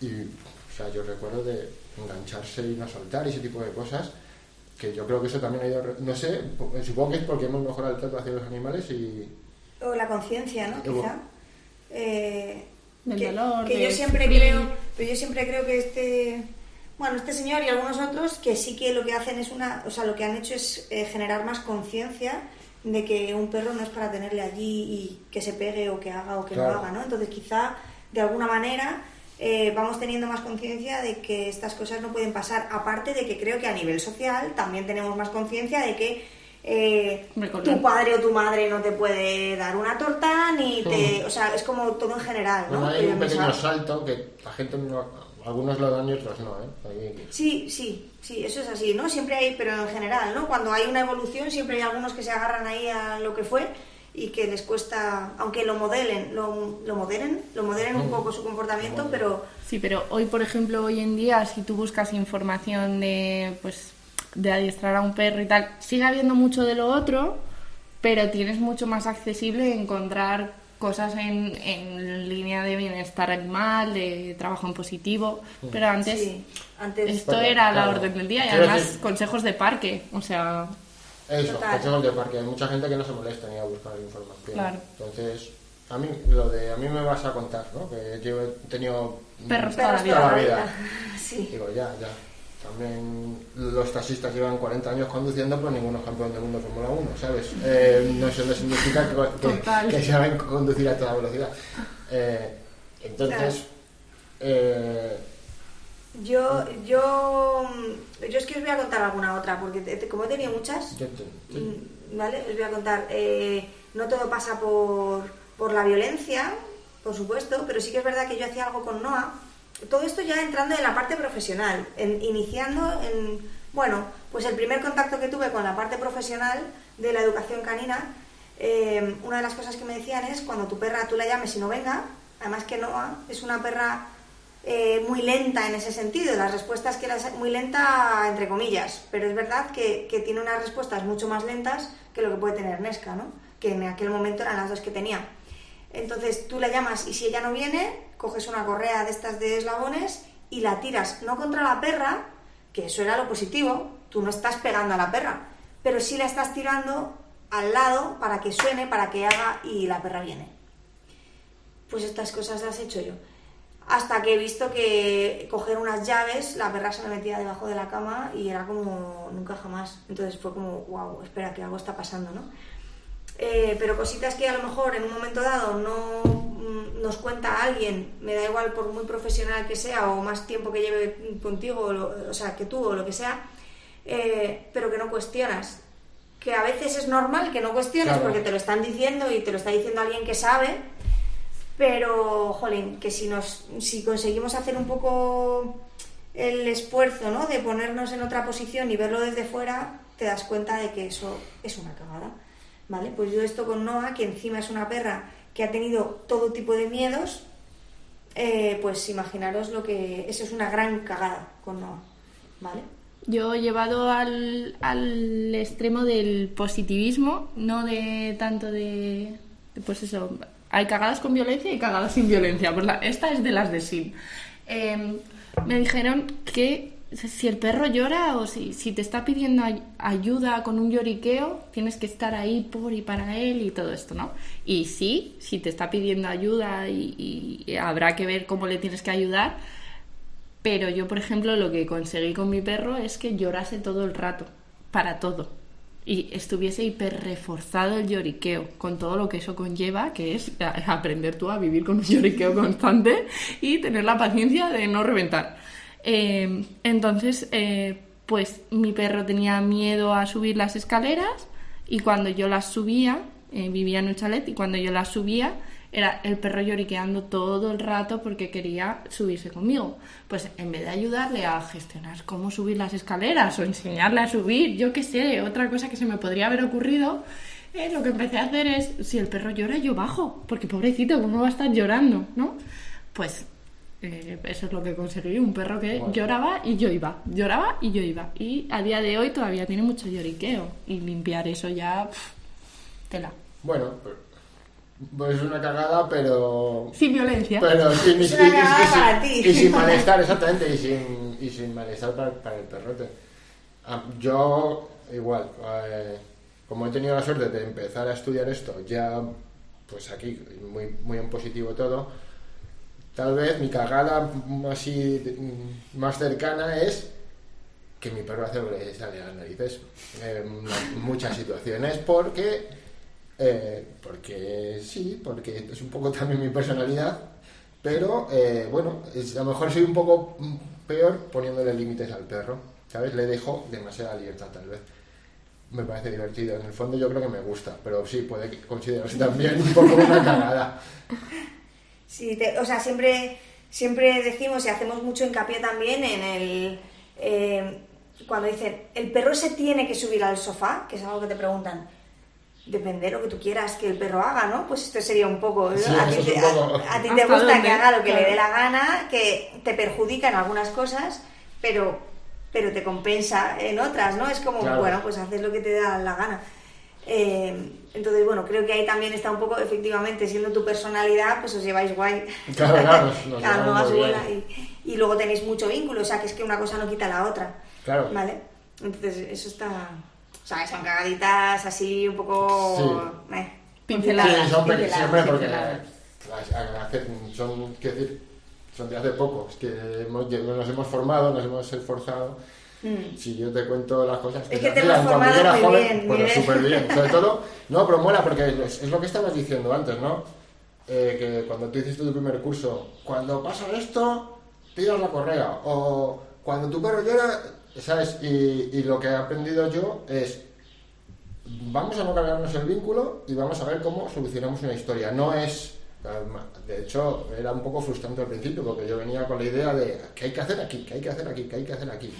[SPEAKER 3] Y, o sea, yo recuerdo de engancharse y no soltar y ese tipo de cosas, que yo creo que eso también ha ido, no sé, po- supongo que es porque hemos mejorado el trato hacia los animales y...
[SPEAKER 1] O la conciencia, ¿no? Quizá. Eh,
[SPEAKER 2] Del
[SPEAKER 1] que,
[SPEAKER 2] dolor,
[SPEAKER 1] que
[SPEAKER 2] de
[SPEAKER 1] yo siempre
[SPEAKER 2] sufrir.
[SPEAKER 1] creo, pero yo siempre creo que este, bueno, este señor y algunos otros que sí que lo que hacen es una, o sea, lo que han hecho es eh, generar más conciencia de que un perro no es para tenerle allí y que se pegue o que haga o que
[SPEAKER 3] Claro.
[SPEAKER 1] no haga, ¿no? Entonces quizá de alguna manera eh, vamos teniendo más conciencia de que estas cosas no pueden pasar. Aparte de que creo que a nivel social también tenemos más conciencia de que eh, tu padre o tu madre no te puede dar una torta, ni te... O sea, es como todo en general, ¿no?
[SPEAKER 3] Bueno, hay un pequeño
[SPEAKER 1] sal-
[SPEAKER 3] salto que la gente no, algunos lo dan y otros no, ¿eh? Ahí-
[SPEAKER 1] Sí, sí, sí, eso es así, ¿no? Siempre hay, pero en general, ¿no? Cuando hay una evolución siempre hay algunos que se agarran ahí a lo que fue y que les cuesta, aunque lo modelen, lo, lo moderen, lo moderen un
[SPEAKER 3] Mm.
[SPEAKER 1] poco su comportamiento, pero
[SPEAKER 2] Sí, pero hoy, por ejemplo, hoy en día, si tú buscas información de, pues, de adiestrar a un perro y tal, sigue habiendo mucho de lo otro, pero tienes mucho más accesible encontrar cosas en, en línea de bienestar animal, de trabajo en positivo, pero antes
[SPEAKER 1] sí, antes...
[SPEAKER 2] esto
[SPEAKER 3] Bueno,
[SPEAKER 2] era la
[SPEAKER 3] claro.
[SPEAKER 2] orden del día y además
[SPEAKER 3] decir-
[SPEAKER 2] consejos de parque, o sea,
[SPEAKER 3] Eso,
[SPEAKER 1] Total.
[SPEAKER 3] consejos de parque. Hay mucha gente que no se molesta ni a buscar información.
[SPEAKER 2] Claro.
[SPEAKER 3] Entonces, a mí, lo de a mí me vas a contar, ¿no? Que yo he tenido
[SPEAKER 2] Perros toda la vida.
[SPEAKER 1] la
[SPEAKER 3] la
[SPEAKER 1] vida. Sí.
[SPEAKER 3] Digo, ya, ya. También los taxistas llevan 40 años conduciendo, pero ninguno es campeón del mundo de Fórmula 1, ¿sabes? Eh, no se les significa que, que, que saben conducir a toda velocidad. Eh, entonces, eh,
[SPEAKER 1] Yo, yo, yo es que os voy a contar alguna otra, porque te- te- como he tenido muchas,
[SPEAKER 3] yo te- sí.
[SPEAKER 1] Mm, ¿Vale? Os voy a contar. eh, no todo pasa por, por la violencia, por supuesto, pero sí que es verdad que yo hacía algo con Noah. Todo esto ya entrando en la parte profesional, en- iniciando en. Bueno, pues el primer contacto que tuve con la parte profesional de la educación canina, eh, una de las cosas que me decían es cuando tu perra tú la llames y no venga, además que Noah es una perra eh, muy lenta en ese sentido. Las respuestas que las muy lenta entre comillas, pero es verdad que, que tiene unas respuestas mucho más lentas que lo que puede tener Nesca, ¿no? Que en aquel momento eran las dos que tenía. Entonces tú la llamas y si ella no viene, coges una correa de estas de eslabones y la tiras no contra la perra, que eso era lo positivo, tú no estás pegando a la perra, pero sí la estás tirando al lado para que suene, para que haga y la perra viene. Pues estas cosas las he hecho yo. Hasta que he visto que coger unas llaves, la perra se me metía debajo de la cama y era como nunca jamás. Entonces fue como, wow, espera, que algo está pasando, ¿no? Eh, pero cositas que a lo mejor en un momento dado no mm, nos cuenta alguien, me da igual por muy profesional que sea o más tiempo que lleve contigo, o, lo- o sea, que tú o lo que sea, eh, pero que no cuestionas. Que a veces es normal que no cuestiones
[SPEAKER 3] Claro.
[SPEAKER 1] porque te lo están diciendo y te lo está diciendo alguien que sabe, pero, jolín, que si, nos, si conseguimos hacer un poco el esfuerzo, ¿no? De ponernos en otra posición y verlo desde fuera, te das cuenta de que eso es una cagada, ¿vale? Pues yo esto con Noah, que encima es una perra que ha tenido todo tipo de miedos, eh, pues imaginaros lo que... Eso es una gran cagada con Noah, ¿vale?
[SPEAKER 2] Yo he llevado al, al extremo del positivismo, no de tanto de, Pues eso, hay cagadas con violencia y cagadas sin violencia. Pues esta es de las de Sim. Eh, me dijeron que si el perro llora o si, si te está pidiendo ay- ayuda con un lloriqueo, tienes que estar ahí por y para él y todo esto, ¿no? Y sí, si te está pidiendo ayuda y- y habrá que ver cómo le tienes que ayudar, pero yo, por ejemplo, lo que conseguí con mi perro es que llorase todo el rato, para todo. Y estuviese hiper reforzado el lloriqueo, con todo lo que eso conlleva, que es aprender tú a vivir con un lloriqueo constante y tener la paciencia de no reventar. Eh, entonces, eh, pues mi perro tenía miedo a subir las escaleras y cuando yo las subía, eh, vivía en un chalet y cuando yo las subía, era el perro lloriqueando todo el rato porque quería subirse conmigo. Pues en vez de ayudarle a gestionar cómo subir las escaleras o enseñarle a subir, yo qué sé, otra cosa que se me podría haber ocurrido, eh, lo que empecé a hacer es, si el perro llora, yo bajo, porque pobrecito, ¿cómo va a estar llorando? ¿No? Pues eh, eso es lo que conseguí, un perro que lloraba y yo iba, lloraba y yo iba. Y a día de hoy todavía tiene mucho lloriqueo y limpiar eso ya, pff, tela.
[SPEAKER 3] Bueno, pues, es una cagada, pero.
[SPEAKER 2] Sin violencia.
[SPEAKER 3] Pero sin,
[SPEAKER 1] Es una cagada
[SPEAKER 3] sin-
[SPEAKER 1] para ti.
[SPEAKER 3] y sin malestar, exactamente, y sin, y sin malestar para, para el perrote. Ah, Yo, igual, eh, como he tenido la suerte de empezar a estudiar esto, ya, pues aquí, muy, muy en positivo todo, tal vez mi cagada así mm, más cercana es que mi perro hace sale a las narices en muchas situaciones porque eh, porque sí, porque es un poco también mi personalidad, pero eh, bueno, a lo mejor soy un poco mm, peor poniéndole límites al perro, ¿sabes? Le dejo demasiada libertad tal vez. me parece divertido. En el fondo yo creo que me gusta, pero sí, puede considerarse también un poco una cagada.
[SPEAKER 1] Sí, te- o sea, siempre, siempre decimos y hacemos mucho hincapié también en el... eh, cuando dicen, el perro se tiene que subir al sofá, que es algo que te preguntan. Depende de lo que tú quieras que el perro haga, ¿no? Pues esto sería un poco...
[SPEAKER 3] Sí,
[SPEAKER 1] a, ti te, a- a ti te
[SPEAKER 2] ¿Hasta
[SPEAKER 1] gusta
[SPEAKER 2] dónde?
[SPEAKER 1] que haga lo que le dé la gana, que te perjudica en algunas cosas, pero, pero te compensa en otras, ¿no? Es como,
[SPEAKER 3] Claro.
[SPEAKER 1] bueno, pues haces lo que te da la gana. Eh, entonces, bueno, creo que ahí también está un poco, efectivamente, siendo tu personalidad, pues os lleváis guay.
[SPEAKER 3] Claro, claro,
[SPEAKER 1] Cada uno a y, y luego tenéis mucho vínculo, o sea, que es que una cosa no quita la otra.
[SPEAKER 3] Claro.
[SPEAKER 1] ¿Vale? Entonces, eso está... O sea, son cagaditas así un poco... eh,
[SPEAKER 2] Pinceladas.
[SPEAKER 3] Sí, son
[SPEAKER 2] pinceladas,
[SPEAKER 3] siempre porque
[SPEAKER 2] pinceladas.
[SPEAKER 3] las- a- hace- son, quiero decir, son de hace poco, es que hemos- nos hemos formado, nos hemos esforzado.
[SPEAKER 1] Mm.
[SPEAKER 3] Si yo te cuento las cosas
[SPEAKER 1] Es
[SPEAKER 3] se
[SPEAKER 1] que te
[SPEAKER 3] hacían cuando yo era
[SPEAKER 1] muy
[SPEAKER 3] joven,
[SPEAKER 1] bien,
[SPEAKER 3] pues
[SPEAKER 1] Miguel.
[SPEAKER 3] súper bien. Sobre todo, no, pero mola porque es, es lo que estabas diciendo antes, ¿no? Eh, que cuando tú hiciste tu primer curso, cuando pasa esto, tiras la correa. O cuando tu perro llora, ¿sabes? Y, y lo que he aprendido yo es, vamos a no cargarnos el vínculo y vamos a ver cómo solucionamos una historia. No es... De hecho, era un poco frustrante al principio porque yo venía con la idea de qué hay que hacer aquí, qué hay que hacer aquí, qué hay que hacer aquí.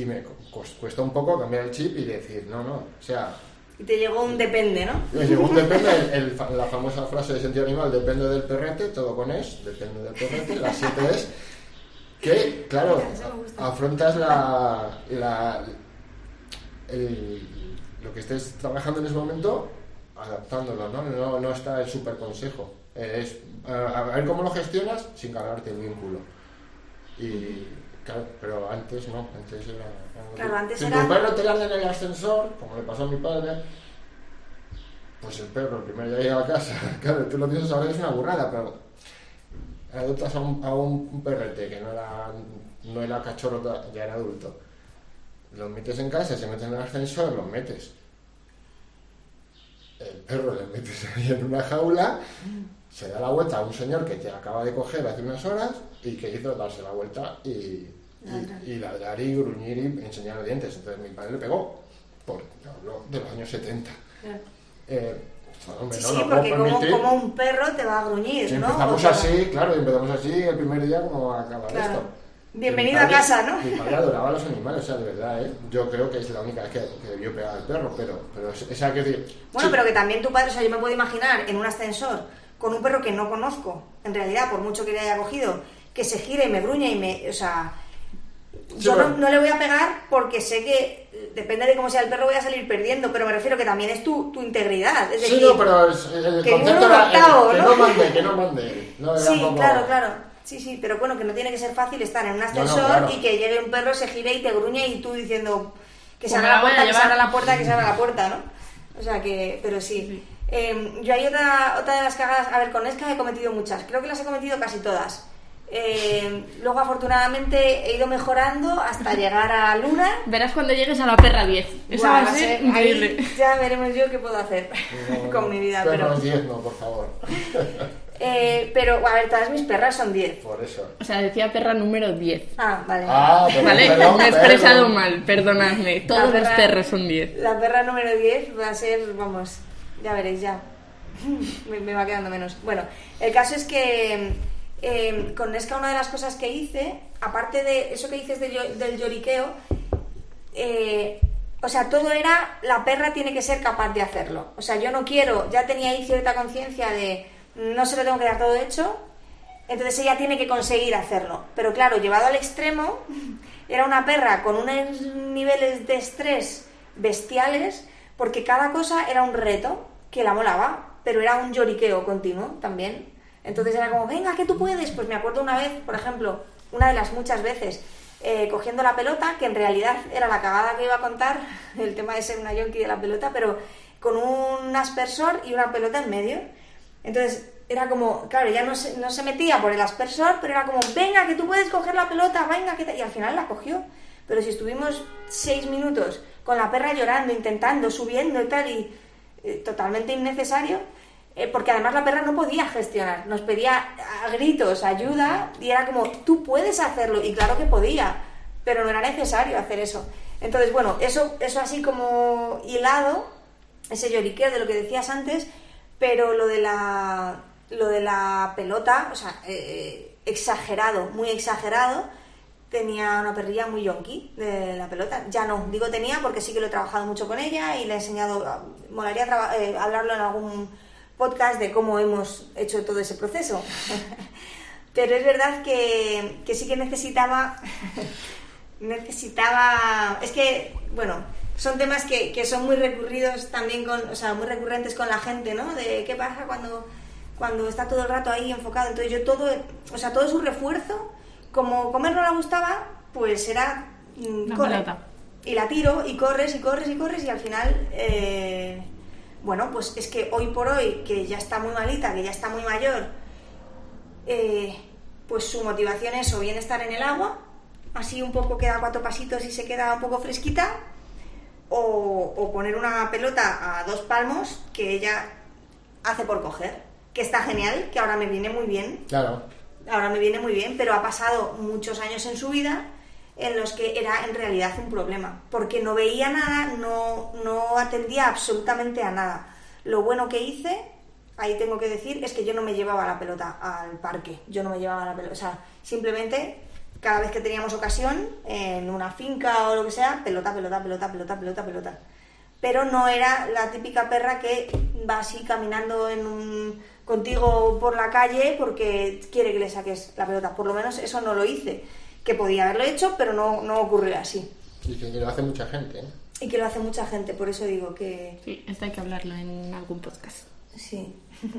[SPEAKER 3] Y me cu- cuesta un poco cambiar el chip y decir, no, no, o sea,
[SPEAKER 1] Y te llegó un depende, ¿no?
[SPEAKER 3] me llegó un depende, el- el la famosa frase de sentido animal, depende del perrete, todo con es, depende del perrete, la siete es, que, claro, afrontas la, la- el- lo que estés trabajando en ese momento adaptándolo, ¿no? No, no está el super consejo. Es a ver cómo lo gestionas sin cargarte el vínculo. Y claro, pero antes no, antes era.
[SPEAKER 1] Claro, antes
[SPEAKER 3] si
[SPEAKER 1] era-
[SPEAKER 3] tu perro te larga en el ascensor, como le pasó a mi padre, pues el perro el primer día llega a casa, claro, tú lo piensas ahora es una burrada, pero adoptas a un, a un perrete que no era, no era cachorro, ya era adulto. Lo metes en casa, se mete en el ascensor, lo metes. El perro le metes ahí en una jaula, se da la vuelta a un señor que te acaba de coger hace unas horas y que hizo darse la vuelta y,
[SPEAKER 1] Ladrar.
[SPEAKER 3] y ladrar y gruñir y enseñar dientes. Entonces mi padre le pegó, por, hablo de los años 70. Eh, hombre,
[SPEAKER 1] Sí,
[SPEAKER 3] no,
[SPEAKER 1] sí,
[SPEAKER 3] no puedo
[SPEAKER 1] porque como, como un perro te va a gruñir,
[SPEAKER 3] si
[SPEAKER 1] ¿no?
[SPEAKER 3] empezamos
[SPEAKER 1] O sea,
[SPEAKER 3] así, claro, y empezamos así el primer día, como va a acabar
[SPEAKER 1] Claro.
[SPEAKER 3] esto?
[SPEAKER 1] Bienvenido a casa, ¿no?
[SPEAKER 3] Mi padre adoraba a los animales, o sea, de verdad, ¿eh? Yo creo que es la única vez que, que debió pegar al perro, pero, pero es- esa que decir.
[SPEAKER 1] Bueno,
[SPEAKER 3] sí,
[SPEAKER 1] pero que también tu padre, o sea, yo me puedo imaginar en un ascensor con un perro que no conozco, en realidad, por mucho que le haya cogido, que se gire y me gruñe y me. O sea. Yo no, no le voy a pegar porque sé que depende de cómo sea el perro voy a salir perdiendo, pero me refiero que también es tu, tu integridad. Es
[SPEAKER 3] Sí,
[SPEAKER 1] decir,
[SPEAKER 3] no, pero es- el
[SPEAKER 1] que
[SPEAKER 3] concepto era el- que
[SPEAKER 1] ¿no?
[SPEAKER 3] no mande, que no mande. No era
[SPEAKER 1] Sí,
[SPEAKER 3] como-
[SPEAKER 1] claro, claro. Sí, sí, pero bueno, que no tiene que ser fácil estar en un
[SPEAKER 3] no,
[SPEAKER 1] ascensor
[SPEAKER 3] claro.
[SPEAKER 1] y que llegue un perro, se gire y te gruñe y tú diciendo que se
[SPEAKER 2] Pues
[SPEAKER 1] abra
[SPEAKER 2] la
[SPEAKER 1] puerta, que se abra la puerta, que se abra la puerta, ¿no? O sea que, pero sí. Eh, yo hay otra, otra de las cagadas, a ver, con Esca he cometido muchas, creo que las he cometido casi todas. Eh, luego afortunadamente he ido mejorando hasta llegar a Luna.
[SPEAKER 2] Verás cuando llegues a la perra 10. Esa va a ser increíble.
[SPEAKER 1] Ahí ya veremos yo qué puedo hacer
[SPEAKER 3] No,
[SPEAKER 1] con mi vida.
[SPEAKER 3] perros
[SPEAKER 1] Pero,
[SPEAKER 3] 10 no, por favor.
[SPEAKER 1] eh, pero, a ver, todas mis perras son 10.
[SPEAKER 3] Por eso.
[SPEAKER 2] O sea, decía perra número 10.
[SPEAKER 1] Ah, vale.
[SPEAKER 3] Ah,
[SPEAKER 2] ¿Vale?
[SPEAKER 3] perdón,
[SPEAKER 2] Me he expresado mal, perdonadme. Todos los
[SPEAKER 1] perra-
[SPEAKER 2] perros son 10.
[SPEAKER 1] La perra número 10 va a ser, vamos, ya veréis ya. me, me va quedando menos. Bueno, el caso es que eh, con Nesca una de las cosas que hice, aparte de eso que dices del lloriqueo, eh, o sea, todo era, la perra tiene que ser capaz de hacerlo. O sea, yo no quiero, ya tenía ahí cierta conciencia de, no se lo tengo que dar todo hecho, entonces ella tiene que conseguir hacerlo. Pero claro, llevado al extremo, era una perra con unos niveles de estrés bestiales, porque cada cosa era un reto que la molaba, pero era un lloriqueo continuo también. Entonces era como, venga, que tú puedes. Pues me acuerdo una vez, por ejemplo, una de las muchas veces, eh, cogiendo la pelota, que en realidad era la cagada que iba a contar, el tema de ser una yonki de la pelota, pero con un aspersor y una pelota en medio. Entonces era como, claro, ya no se, no se metía por el aspersor, pero era como, venga, que tú puedes coger la pelota, venga, que te... Y al final la cogió. Pero si estuvimos seis minutos con la perra llorando, intentando, subiendo y tal, y eh, totalmente innecesario, eh, porque además la perra no podía gestionar, nos pedía a gritos ayuda y era como, tú puedes hacerlo, y claro que podía, pero no era necesario hacer eso. Entonces, bueno, eso, eso así como hilado, ese lloriqueo de lo que decías antes, pero lo de la, lo de la pelota, o sea, eh, exagerado, muy exagerado, tenía una perrilla muy yonki de la pelota. Ya no, digo tenía porque sí que lo he trabajado mucho con ella y le he enseñado, molaría eh, hablarlo en algún podcast de cómo hemos hecho todo ese proceso. Pero es verdad que, que sí que necesitaba, necesitaba, es que, bueno, son temas que, que, son muy recurridos también con, o sea, muy recurrentes con la gente, ¿no? De qué pasa cuando, cuando está todo el rato ahí enfocado. Entonces yo todo, o sea, todo su refuerzo como comer no le gustaba, pues era
[SPEAKER 2] mm,
[SPEAKER 1] Y la tiro y corres y corres y corres y al final, eh, bueno, pues es que hoy por hoy, que ya está muy malita, que ya está muy mayor, eh, pues su motivación es o bien estar en el agua, así un poco queda cuatro pasitos y se queda un poco fresquita, o, o poner una pelota a dos palmos que ella hace por coger, que está genial, que ahora me viene muy bien.
[SPEAKER 3] Claro
[SPEAKER 1] ahora me viene muy bien, pero ha pasado muchos años en su vida en los que era en realidad un problema, porque no veía nada, no, no atendía absolutamente a nada. Lo bueno que hice, ahí tengo que decir, es que yo no me llevaba la pelota al parque, yo no me llevaba la pelota, o sea, simplemente cada vez que teníamos ocasión, en una finca o lo que sea, pelota, pelota, pelota, pelota, pelota, pelota. Pero no era la típica perra que va así caminando en un contigo por la calle porque quiere que le saques la pelota. Por lo menos eso no lo hice. Que podía haberlo hecho, pero no, no ocurrió así.
[SPEAKER 3] Y que lo hace mucha gente. ¿eh?
[SPEAKER 1] Y que lo hace mucha gente, por eso digo que...
[SPEAKER 2] Sí, esto hay que hablarlo en algún podcast.
[SPEAKER 1] Sí.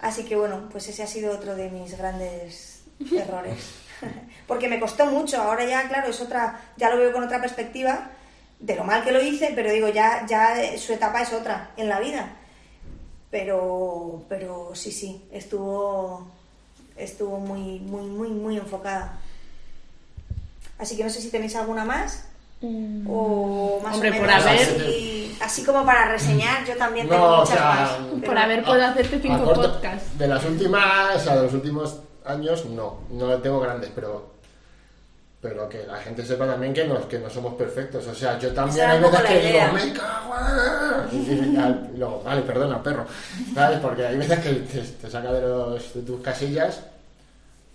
[SPEAKER 1] Así que bueno, pues ese ha sido otro de mis grandes errores. Porque me costó mucho, ahora ya, claro, es otra, ya lo veo con otra perspectiva de lo mal que lo hice, pero digo, ya, ya su etapa es otra en la vida pero, pero sí, sí, estuvo, estuvo muy, muy, muy, muy enfocada. Así que no sé si tenéis alguna más. Mm. O más o menos
[SPEAKER 2] por haber...
[SPEAKER 1] así, como para reseñar, yo también tengo muchas más.
[SPEAKER 2] Por haber puedo hacerte cinco podcasts.
[SPEAKER 3] De las últimas, o sea, de los últimos años, no, no tengo grandes, pero pero que la gente sepa también que no, que no somos perfectos. O sea, yo también hay veces que digo, me cago y, luego, vale, perdona, perro. ¿Sabes? Porque hay veces que te, saca de, los, de tus casillas.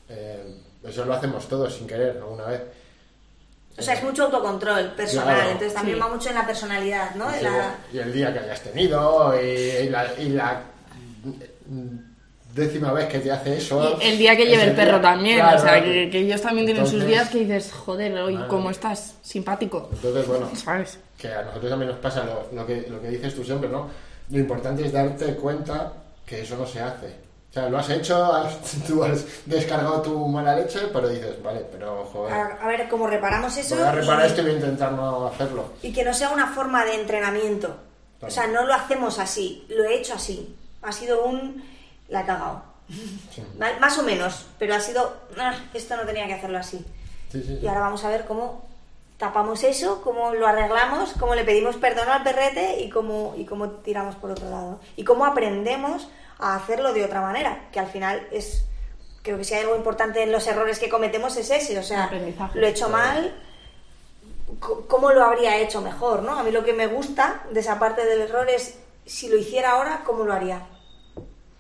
[SPEAKER 3] Eh, eso lo hacemos todos sin querer alguna vez.
[SPEAKER 1] O sea, es mucho autocontrol personal, entonces también va mucho en la personalidad, ¿no?
[SPEAKER 3] Y, el día que hayas tenido, y, la, y la décima vez que te hace eso.
[SPEAKER 2] el día que lleve el perro también, o sea, que, ellos también tienen sus días que dices, joder, hoy cómo estás, simpático.
[SPEAKER 3] Entonces, bueno, que a nosotros también nos pasa lo, que, lo que dices tú siempre, ¿no? Lo importante es darte cuenta que eso no se hace. O sea, lo has hecho, tú has descargado tu mala leche, pero dices, vale, pero joder.
[SPEAKER 1] A, ver cómo reparamos eso.
[SPEAKER 3] Voy a reparar esto y voy a intentar no hacerlo.
[SPEAKER 1] Y que no sea una forma de entrenamiento. O sea, no lo hacemos así, lo he hecho así. Ha sido un la he cagado. Más o menos, pero ha sido, ah, esto no tenía que hacerlo así. y ahora vamos a ver cómo tapamos eso, cómo lo arreglamos, cómo le pedimos perdón al perrete y cómo, y cómo tiramos por otro lado. Y cómo aprendemos a hacerlo de otra manera, que al final es, creo que si hay algo importante en los errores que cometemos es ese, o sea, lo he hecho mal, ¿cómo lo habría hecho mejor? ¿no? A mí lo que me gusta de esa parte del error es, si lo hiciera ahora, ¿cómo lo haría?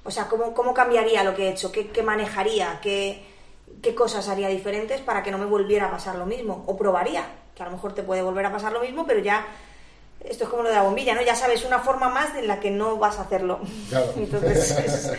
[SPEAKER 1] O sea, ¿cómo, cómo cambiaría lo que he hecho? ¿Qué, qué manejaría? ¿Qué, ¿Qué cosas haría diferentes para que no me volviera a pasar lo mismo? O probaría, que a lo mejor te puede volver a pasar lo mismo, pero ya esto es como lo de la bombilla, ¿no? Ya sabes una forma más en la que no vas a hacerlo.
[SPEAKER 3] Claro.
[SPEAKER 1] Entonces,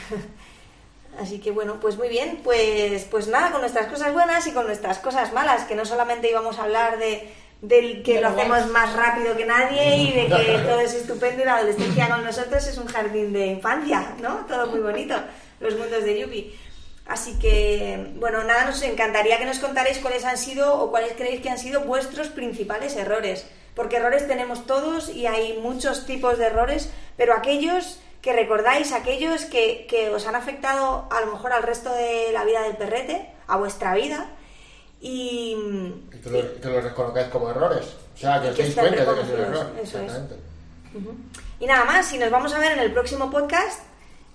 [SPEAKER 1] así que bueno, pues muy bien, pues, pues nada, con nuestras cosas buenas y con nuestras cosas malas, que no solamente íbamos a hablar de, del que lo hacemos más rápido que nadie y de que todo es estupendo y la adolescencia con nosotros es un jardín de infancia, ¿no? Todo muy bonito, los mundos de Yupi. Así que, bueno, nada, nos encantaría que nos contarais cuáles han sido o cuáles creéis que han sido vuestros principales errores. Porque errores tenemos todos y hay muchos tipos de errores, pero aquellos que recordáis, aquellos que, que os han afectado a lo mejor al resto de la vida del perrete, a vuestra vida, y,
[SPEAKER 3] que, lo, reconozcáis como errores. O sea, que os deis cuenta de que es un error.
[SPEAKER 1] Eso es. Y nada más, y nos vamos a ver en el próximo podcast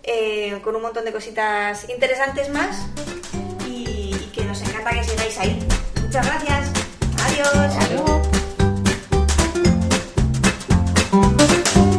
[SPEAKER 1] eh, con un montón de cositas interesantes más y, que nos encanta que sigáis ahí. Muchas gracias. Adiós. Thank you.